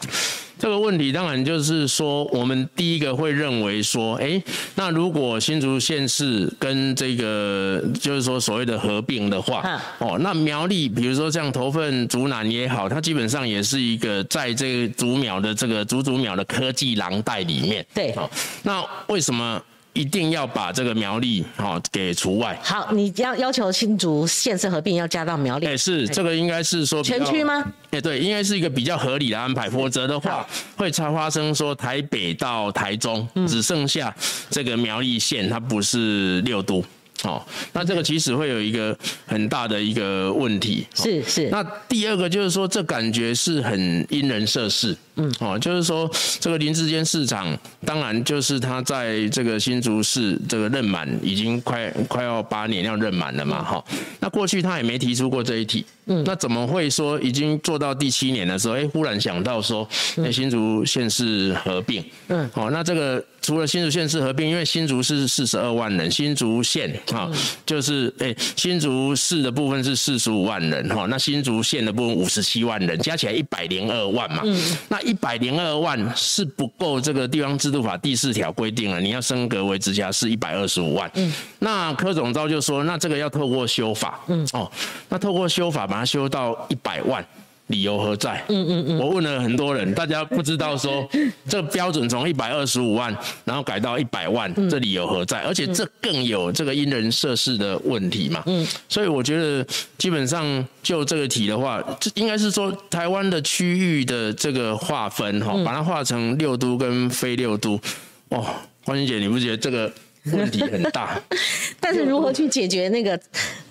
这个问题当然就是说，我们第一个会认为说，哎，那如果新竹县市跟这个就是说所谓的合并的话，哦，那苗栗。比如说像头份竹南也好，它基本上也是一个在这个竹苗的这个竹竹苗的科技廊带里面。对，好，那为什么一定要把这个苗栗哈给除外？好，你要要求新竹县市合并要加到苗栗。哎，是这个应该是说全区吗？哎，对，应该是一个比较合理的安排，否则的话会才发生说台北到台中只剩下这个苗栗县，它不是六都。哦，那这个其实会有一个很大的一个问题。是是。那第二个就是说，这感觉是很因人设事。嗯。哦，就是说这个林志坚市长，当然就是他在这个新竹市这个任满已经快快要八年要任满了嘛。哈。那过去他也没提出过这一题。嗯，那怎么会说已经做到第七年的时候，哎，忽然想到说，那新竹县市合并，嗯，好，那这个。除了新竹县市合并，因为新竹市四十二万人，新竹县哈就是诶新竹市的部分是四十五万人哈，那新竹县的部分五十七万人，加起来一百零二万嘛。嗯那一百零二万是不够这个地方制度法第四条规定了，你要升格为直辖市一百二十五万。那柯总召就说，那这个要透过修法，嗯哦，那透过修法把它修到一百万。理由何在？嗯嗯嗯，我问了很多人，大家不知道说 这个标准从一百二十五万，然后改到一百万，这理由何在？而且这更有这个因人设事的问题嘛。嗯，所以我觉得基本上就这个题的话，这应该是说台湾的区域的这个划分哈，把它划成六都跟非六都。哦，关心姐，你不觉得这个？问题很大，但是如何去解决那个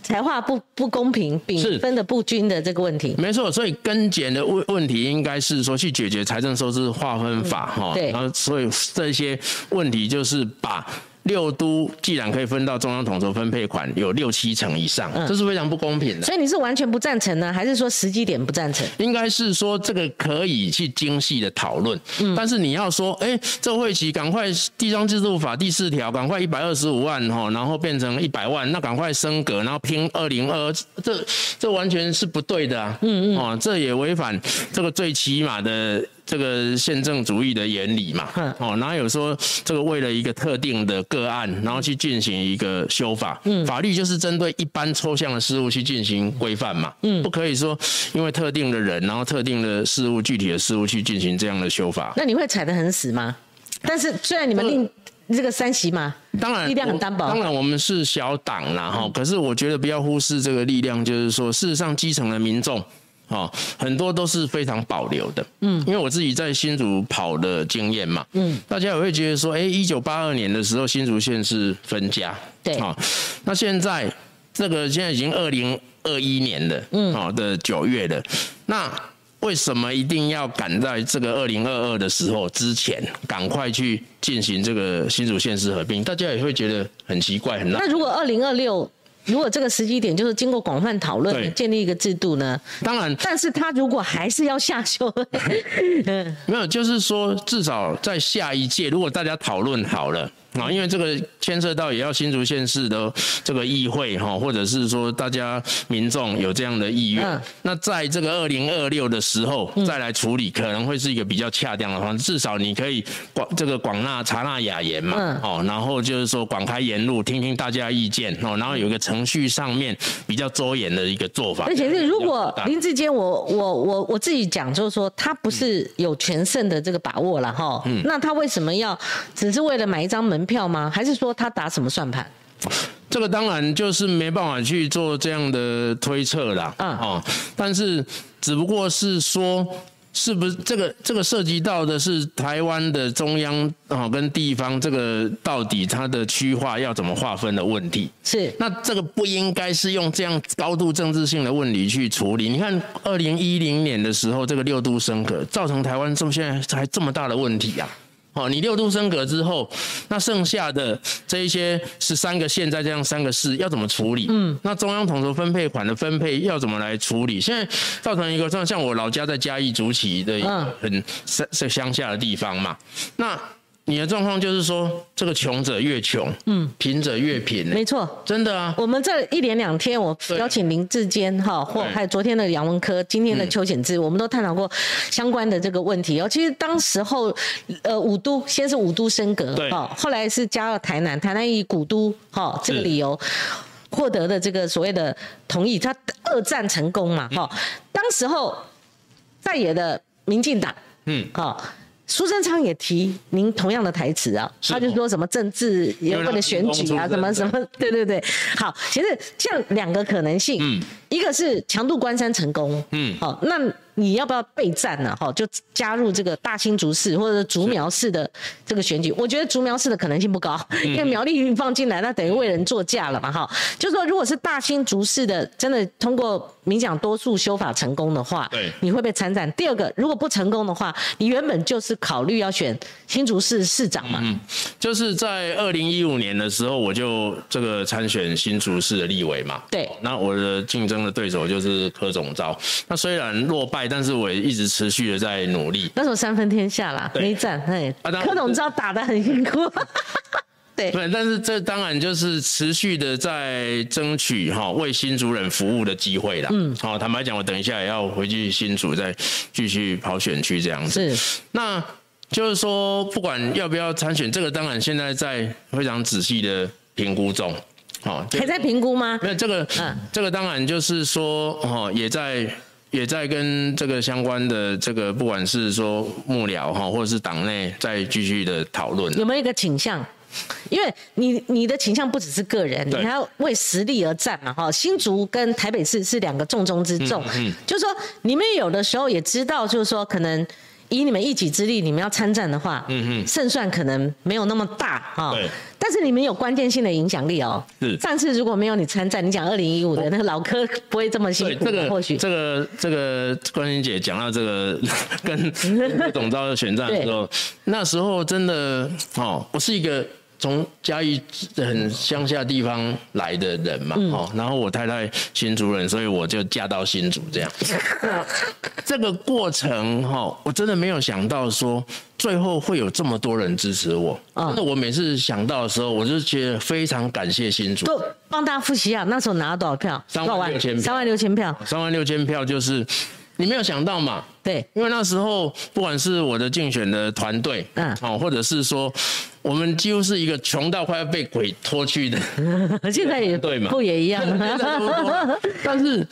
财化不不公平、比分的不均的这个问题？没错，所以根减的问问题应该是说去解决财政收支划分法哈，然后所以这些问题就是把。六都既然可以分到中央统筹分配款，有六七成以上，这是非常不公平的。所以你是完全不赞成呢，还是说时机点不赞成？应该是说这个可以去精细的讨论，但是你要说，哎，这会期赶快地方制度法第四条，赶快一百二十五万哈，然后变成一百万，那赶快升格，然后拼二零二，这这完全是不对的啊！嗯嗯，哦，这也违反这个最起码的。这个宪政主义的原理嘛，哦，哪有说这个为了一个特定的个案，然后去进行一个修法？嗯，法律就是针对一般抽象的事物去进行规范嘛，嗯，不可以说因为特定的人，然后特定的事物、具体的事物去进行这样的修法。那你会踩得很死吗？但是虽然你们令这个三席嘛，当然力量很单薄，当然我们是小党啦，哈，可是我觉得不要忽视这个力量，就是说事实上基层的民众。哦，很多都是非常保留的，嗯，因为我自己在新竹跑的经验嘛，嗯，大家也会觉得说，哎，一九八二年的时候新竹县是分家，对，啊，那现在这个现在已经二零二一年了，嗯，好的九月了，那为什么一定要赶在这个二零二二的时候之前赶快去进行这个新竹县市合并？大家也会觉得很奇怪，很那如果二零二六？如果这个时机点就是经过广泛讨论建立一个制度呢？当然，但是他如果还是要下修，没有，就是说至少在下一届，如果大家讨论好了。啊，因为这个牵涉到也要新竹县市的这个议会哈，或者是说大家民众有这样的意愿，那在这个二零二六的时候再来处理，可能会是一个比较恰当的方式。至少你可以广这个广纳查纳雅言嘛，哦，然后就是说广开言路，听听大家意见哦，然后有一个程序上面比较周延的一个做法。而且是如果林志坚，我我我我自己讲就是说他不是有全胜的这个把握了哈，那他为什么要只是为了买一张门？票吗？还是说他打什么算盘？这个当然就是没办法去做这样的推测啦。嗯，哦，但是只不过是说，是不是这个这个涉及到的是台湾的中央啊跟地方这个到底它的区划要怎么划分的问题？是，那这个不应该是用这样高度政治性的问题去处理。你看，二零一零年的时候，这个六度升格造成台湾这么现在还这么大的问题呀？哦，你六度升格之后，那剩下的这一些十三个县再这样三个市要怎么处理？嗯，那中央统筹分配款的分配要怎么来处理？现在造成一个像像我老家在嘉义竹崎的很乡乡下的地方嘛，那。你的状况就是说，这个穷者越穷，嗯，贫者越贫。没错，真的啊。我们这一连两天，我邀请林志坚哈，或还有昨天的杨文科，今天的邱显志，我们都探讨过相关的这个问题哦。其实当时候，呃，五都先是五都升格，哈，后来是加了台南，台南以古都哈这个理由获得的这个所谓的同意，他二战成功嘛，哈。当时候在野的民进党，嗯，好。苏贞昌也提您同样的台词啊，他就说什么政治也不能选举啊，什么什么，对对对。好，其实这样两个可能性，嗯，一个是强度关山成功，嗯，好，那你要不要备战呢？哈，就加入这个大新竹市或者竹苗市的这个选举。我觉得竹苗市的可能性不高，因为苗栗放进来，那等于为人作嫁了嘛，哈。就说如果是大新竹市的，真的通过民讲多数修法成功的话，对，你会被参战。第二个，如果不成功的话，你原本就是考虑要选新竹市市长嘛。嗯，就是在二零一五年的时候，我就这个参选新竹市的立委嘛。对，那我的竞争的对手就是柯总召。那虽然落败，但是我也一直持续的在努力。那时候三分天下啦，没战，哎，柯总召打得很辛苦。对，对，但是这当然就是持续的在争取哈为新主人服务的机会啦。嗯，好，坦白讲，我等一下也要回去新主再继续跑选区这样子。是，那就是说不管要不要参选，这个当然现在在非常仔细的评估中。好，还在评估吗？没有这个，嗯，这个当然就是说，哦，也在也在跟这个相关的这个不管是说幕僚哈，或者是党内在继续的讨论。有没有一个倾向？因为你你的倾向不只是个人，你还要为实力而战嘛，哈。新竹跟台北市是两个重中之重，嗯，就是说你们有的时候也知道，就是说可能以你们一己之力，你们要参战的话，嗯嗯，胜算可能没有那么大，哈。对。但是你们有关键性的影响力哦。是。上次如果没有你参战，你讲二零一五的那个老柯不会这么辛苦。这个或许这个这个关心姐讲到这个 跟董昭的选战的时候，那时候真的哦，我是一个。从嘉义很乡下地方来的人嘛，哦，然后我太太新竹人，所以我就嫁到新竹这样。这个过程哈，我真的没有想到说最后会有这么多人支持我。真的，我每次想到的时候，我就觉得非常感谢新竹。都帮大家复习啊，那时候拿了多少票？三万六千票。三万六千票。三万六千票就是。你没有想到嘛？对，因为那时候不管是我的竞选的团队，嗯，哦，或者是说我们几乎是一个穷到快要被鬼拖去的，现在也对嘛，不也一样？但是。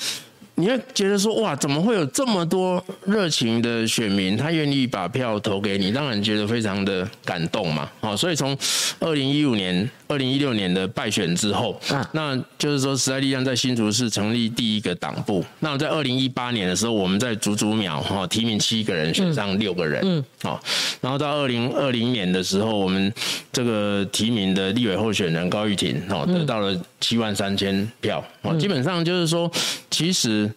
你会觉得说哇，怎么会有这么多热情的选民，他愿意把票投给你？让人觉得非常的感动嘛。好，所以从二零一五年、二零一六年的败选之后，那就是说时代力量在新竹市成立第一个党部。那在二零一八年的时候，我们在竹竹苗哈提名七个人，选上六个人。嗯，好，然后到二零二零年的时候，我们这个提名的立委候选人高玉婷哦，得到了七万三千票。哦，基本上就是说，其实。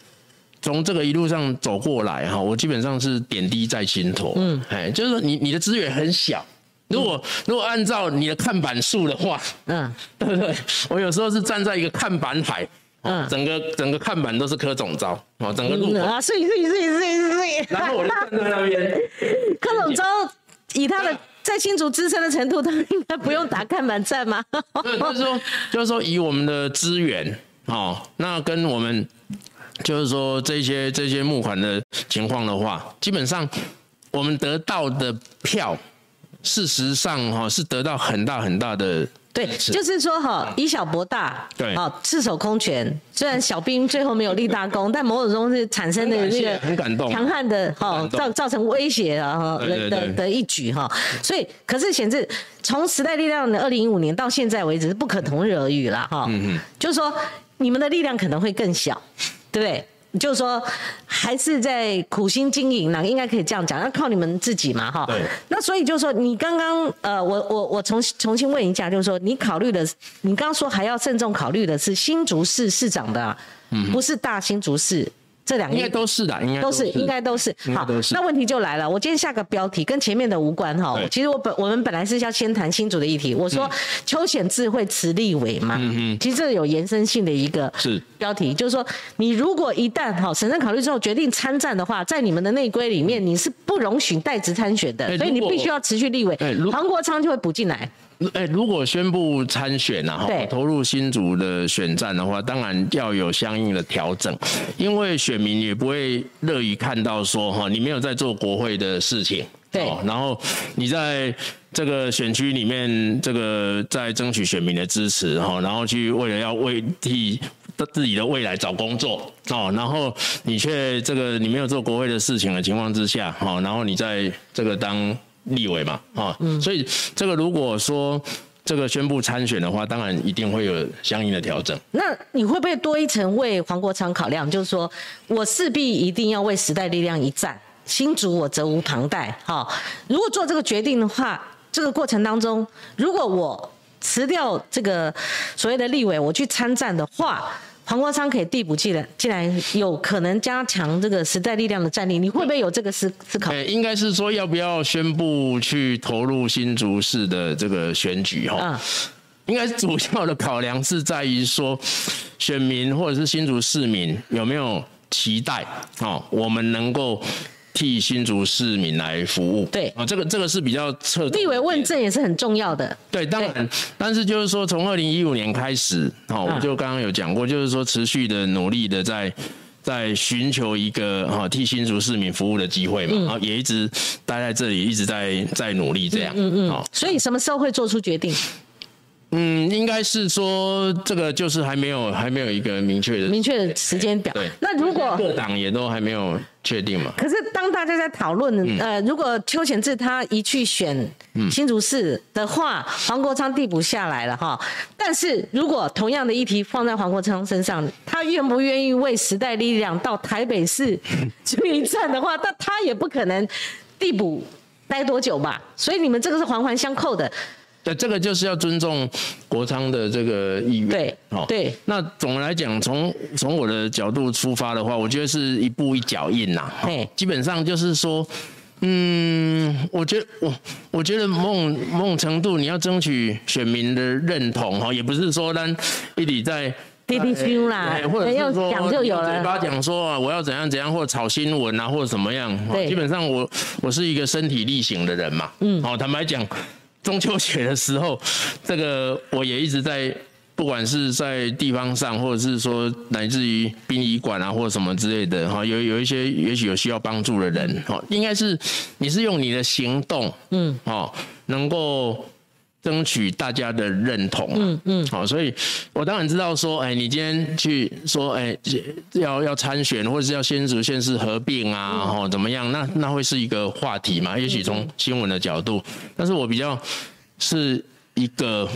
从这个一路上走过来哈，我基本上是点滴在心头。嗯，哎，就是说你你的资源很小，如果如果按照你的看板数的话，嗯，对不对？我有时候是站在一个看板海，嗯，整个整个看板都是柯总招，哦，整个路啊，是是是是是，然后我就站在那边，柯总招以他的在新竹资深的程度，他应该不用打看板战吗？就是说就是说以我们的资源，哦，那跟我们。就是说这些这些募款的情况的话，基本上我们得到的票，事实上哈是得到很大很大的。对，就是说哈以小博大，对，哦赤手空拳。虽然小兵最后没有立大功，但某种中是产生的那个很感动、强悍的哈造造成威胁啊的的的一举哈。所以可是显示从时代力量的二零一五年到现在为止是不可同日而语了哈。嗯嗯，就是说你们的力量可能会更小。对不对，就是说还是在苦心经营，那应该可以这样讲，要靠你们自己嘛，哈。对。那所以就是说，你刚刚呃，我我我重重新问一下，就是说，你考虑的，你刚刚说还要慎重考虑的是新竹市市长的，嗯不是大新竹市。这两个应该都是的，应该都是，应该都是。好，那问题就来了。我今天下个标题跟前面的无关哈。其实我本我们本来是要先谈新竹的议题。我说邱显智会辞立委嘛？嗯嗯。其实这有延伸性的一个是标题，就是说你如果一旦哈审慎考虑之后决定参战的话，在你们的内规里面你是不容许代职参选的，所以你必须要持续立委。黄国昌就会补进来。哎，如果宣布参选然后投入新竹的选战的话，当然要有相应的调整，因为选民也不会乐于看到说哈，你没有在做国会的事情，对，然后你在这个选区里面这个在争取选民的支持哈，然后去为了要为替自己的未来找工作哦，然后你却这个你没有做国会的事情的情况之下哈，然后你在这个当。立委嘛，啊，所以这个如果说这个宣布参选的话，当然一定会有相应的调整。那你会不会多一层为黄国昌考量？就是说我势必一定要为时代力量一战，新竹我责无旁贷。哈，如果做这个决定的话，这个过程当中，如果我辞掉这个所谓的立委，我去参战的话。黄国昌可以递补进来，进来有可能加强这个时代力量的战力，你会不会有这个思思考？应该是说要不要宣布去投入新竹市的这个选举哈？嗯，应该主要的考量是在于说，选民或者是新竹市民有没有期待哦，我们能够。替新竹市民来服务，对。啊，这个这个是比较侧。立委问政也是很重要的，对，当然，但是就是说，从二零一五年开始，哦，我就刚刚有讲过，就是说持续的努力的在在寻求一个哈替新竹市民服务的机会嘛，啊，也一直待在这里，一直在在努力这样，嗯嗯，所以什么时候会做出决定？嗯，应该是说这个就是还没有还没有一个明确的明确的时间表。对，那如果各党也都还没有确定嘛？可是当大家在讨论，呃，如果邱显志他一去选新竹市的话，黄国昌递补下来了哈。但是如果同样的议题放在黄国昌身上，他愿不愿意为时代力量到台北市去一战的话，那他也不可能递补待多久吧？所以你们这个是环环相扣的。对，这个就是要尊重国昌的这个意愿。对，哦，对。那总的来讲，从从我的角度出发的话，我觉得是一步一脚印呐。对，基本上就是说，嗯，我觉得我我觉得某种某种程度，你要争取选民的认同哈，也不是说单一直在滴滴修啦，或者是说讲就有了，嘴巴讲说我要怎样怎样，或者炒新闻啊，或者怎么样。对，基本上我我是一个身体力行的人嘛。嗯，好，坦白讲。中秋节的时候，这个我也一直在，不管是在地方上，或者是说乃至于殡仪馆啊，或者什么之类的，哈，有有一些也许有需要帮助的人，哈，应该是你是用你的行动，嗯，哦，能够。争取大家的认同，嗯嗯，好，所以我当然知道说，哎，你今天去说，哎，要要参选，或者是要先组县市合并啊，哦，怎么样？那那会是一个话题嘛？也许从新闻的角度，但是我比较是一个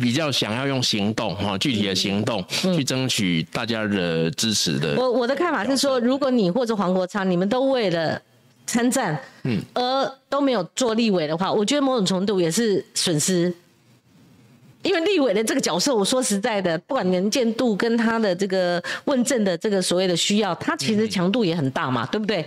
比较想要用行动，哈，具体的行动去争取大家的支持的。我我的看法是说，如果你或者黄国昌，你们都为了。参战，嗯，而都没有做立委的话，我觉得某种程度也是损失，因为立委的这个角色，我说实在的，不管能见度跟他的这个问政的这个所谓的需要，他其实强度也很大嘛，对不对？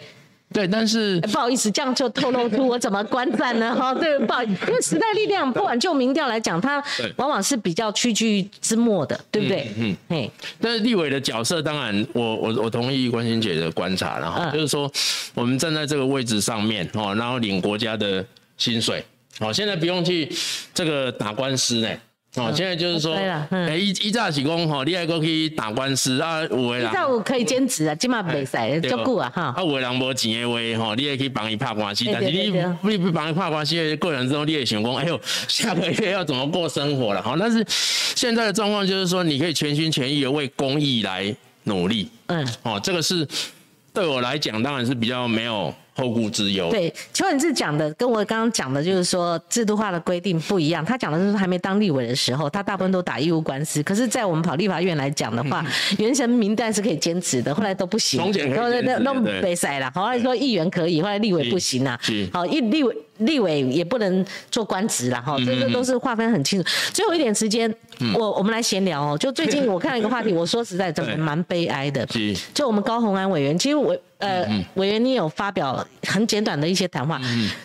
对，但是不好意思，这样就透露出我怎么观战呢？哈，对，不好意思，因为时代力量不管就民调来讲，它往往是比较屈居之末的，对不对？嗯，嘿。但是立委的角色，当然，我我我同意关心姐的观察，然后就是说，我们站在这个位置上面，哦，然后领国家的薪水，哦，现在不用去这个打官司呢。哦，现在就是说，哎，一一早起工吼，你还可以打官司啊，有的人。一早可以兼职啊，今嘛袂使，足久啊哈。啊，有的人无钱的话，吼，你也可以帮伊拍官司，但是你你不帮伊拍官司，过程之后你也想讲，哎呦，下个月要怎么过生活了？哈，但是现在的状况就是说，你可以全心全意的为公益来努力。嗯，哦，这个是对我来讲，当然是比较没有。后顾之忧。对，邱文志讲的跟我刚刚讲的，就是说制度化的规定不一样。他讲的是还没当立委的时候，他大部分都打义务官司。可是，在我们跑立法院来讲的话，原神名单是可以兼职的，后来都不行。然后那那被塞了，后来说议员可以，后来立委不行啊。好，一立委。立委也不能做官职了哈，这个都是划分很清楚。最后一点时间，我我们来闲聊哦。就最近我看了一个话题，我说实在真的 蛮悲哀的。就我们高鸿安委员，其实我呃委员你有发表很简短的一些谈话。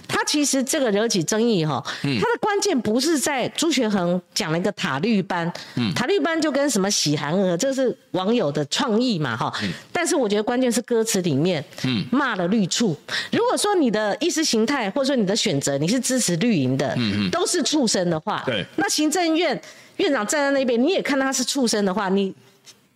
他其实这个惹起争议哈，他的关键不是在朱学恒讲了一个塔绿班，塔绿班就跟什么喜寒儿，这是网友的创意嘛哈。但是我觉得关键是歌词里面骂了绿处。如果说你的意识形态或者说你的选择你是支持绿营的，都是畜生的话，那行政院院长站在那边，你也看他是畜生的话，你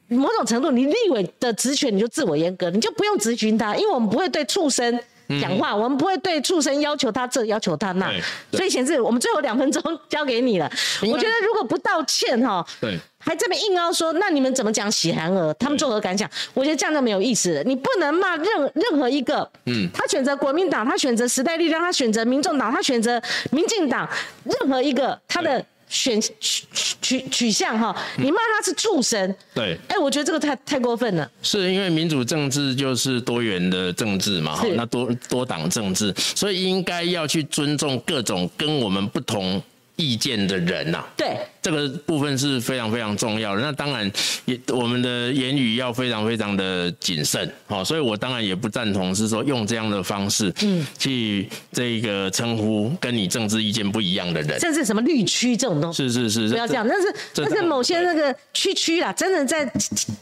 某种程度你立委的职权你就自我严格，你就不用咨询他，因为我们不会对畜生。讲话，我们不会对畜生要求他这要求他那，所以显示我们最后两分钟交给你了。我觉得如果不道歉哈，对，还这么硬凹说，那你们怎么讲喜憨儿？他们作何感想？我觉得这样就没有意思。你不能骂任任何一个，嗯，他选择国民党，他选择时代力量，他选择民众党，他选择民进党，任何一个他的。选取取取向哈，你骂他是畜生，对，哎，我觉得这个太太过分了。是因为民主政治就是多元的政治嘛，哈，那多多党政治，所以应该要去尊重各种跟我们不同。意见的人呐，对这个部分是非常非常重要的。那当然也我们的言语要非常非常的谨慎，好，所以我当然也不赞同是说用这样的方式，嗯，去这个称呼跟你政治意见不一样的人，甚至什么绿区这种东西，是是是，不要这样。但是但是某些那个区区啦，真的在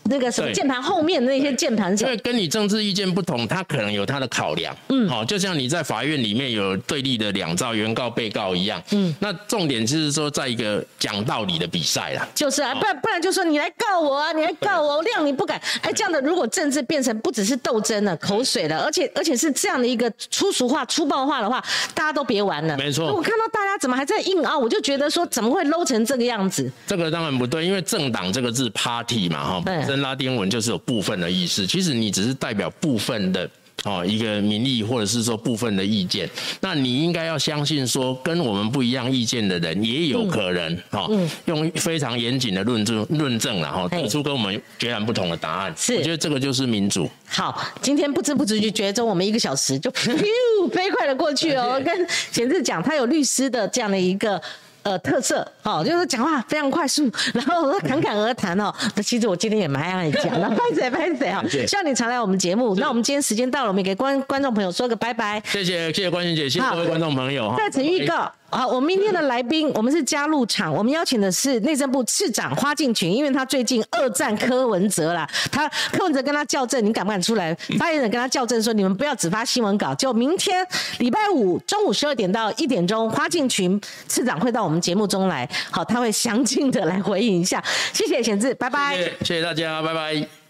那个什么键盘后面那些键盘上，因为跟你政治意见不同，他可能有他的考量，嗯，好，就像你在法院里面有对立的两造原告被告一样，嗯，那重。重点就是说，在一个讲道理的比赛啦，就是啊，不然不然就说你来告我啊，你来告我，谅你不敢。哎，这样的如果政治变成不只是斗争了、口水了，而且而且是这样的一个粗俗化、粗暴化的话，大家都别玩了。没错，我看到大家怎么还在硬拗，我就觉得说怎么会 low 成这个样子？这个当然不对，因为政党这个字 party 嘛，哈，本身拉丁文就是有部分的意思，其实你只是代表部分的。哦，一个民意或者是说部分的意见，那你应该要相信说，跟我们不一样意见的人也有可能哈，用非常严谨的论证论证然后得出跟我们截然不同的答案。是，我觉得这个就是民主。好，今天不知不觉就觉得我们一个小时就 飞快的过去哦。跟贤志讲，他有律师的这样的一个。呃，特色好，就是讲话非常快速，然后侃侃而谈哦。那其实我今天也蛮爱讲的，拍谁拍谁啊。希望你常来我们节目。那我们今天时间到了，我们也给观观众朋友说个拜拜。谢谢谢谢关心姐，谢谢各位观众朋友哈。在此预告。好，我们明天的来宾，我们是加入场，我们邀请的是内政部次长花敬群，因为他最近二战柯文哲啦，他柯文哲跟他校正，你敢不敢出来？发言人跟他校正说，你们不要只发新闻稿，就明天礼拜五中午十二点到一点钟，花敬群次长会到我们节目中来，好，他会详尽的来回应一下。谢谢贤志，拜拜。谢谢大家，拜拜。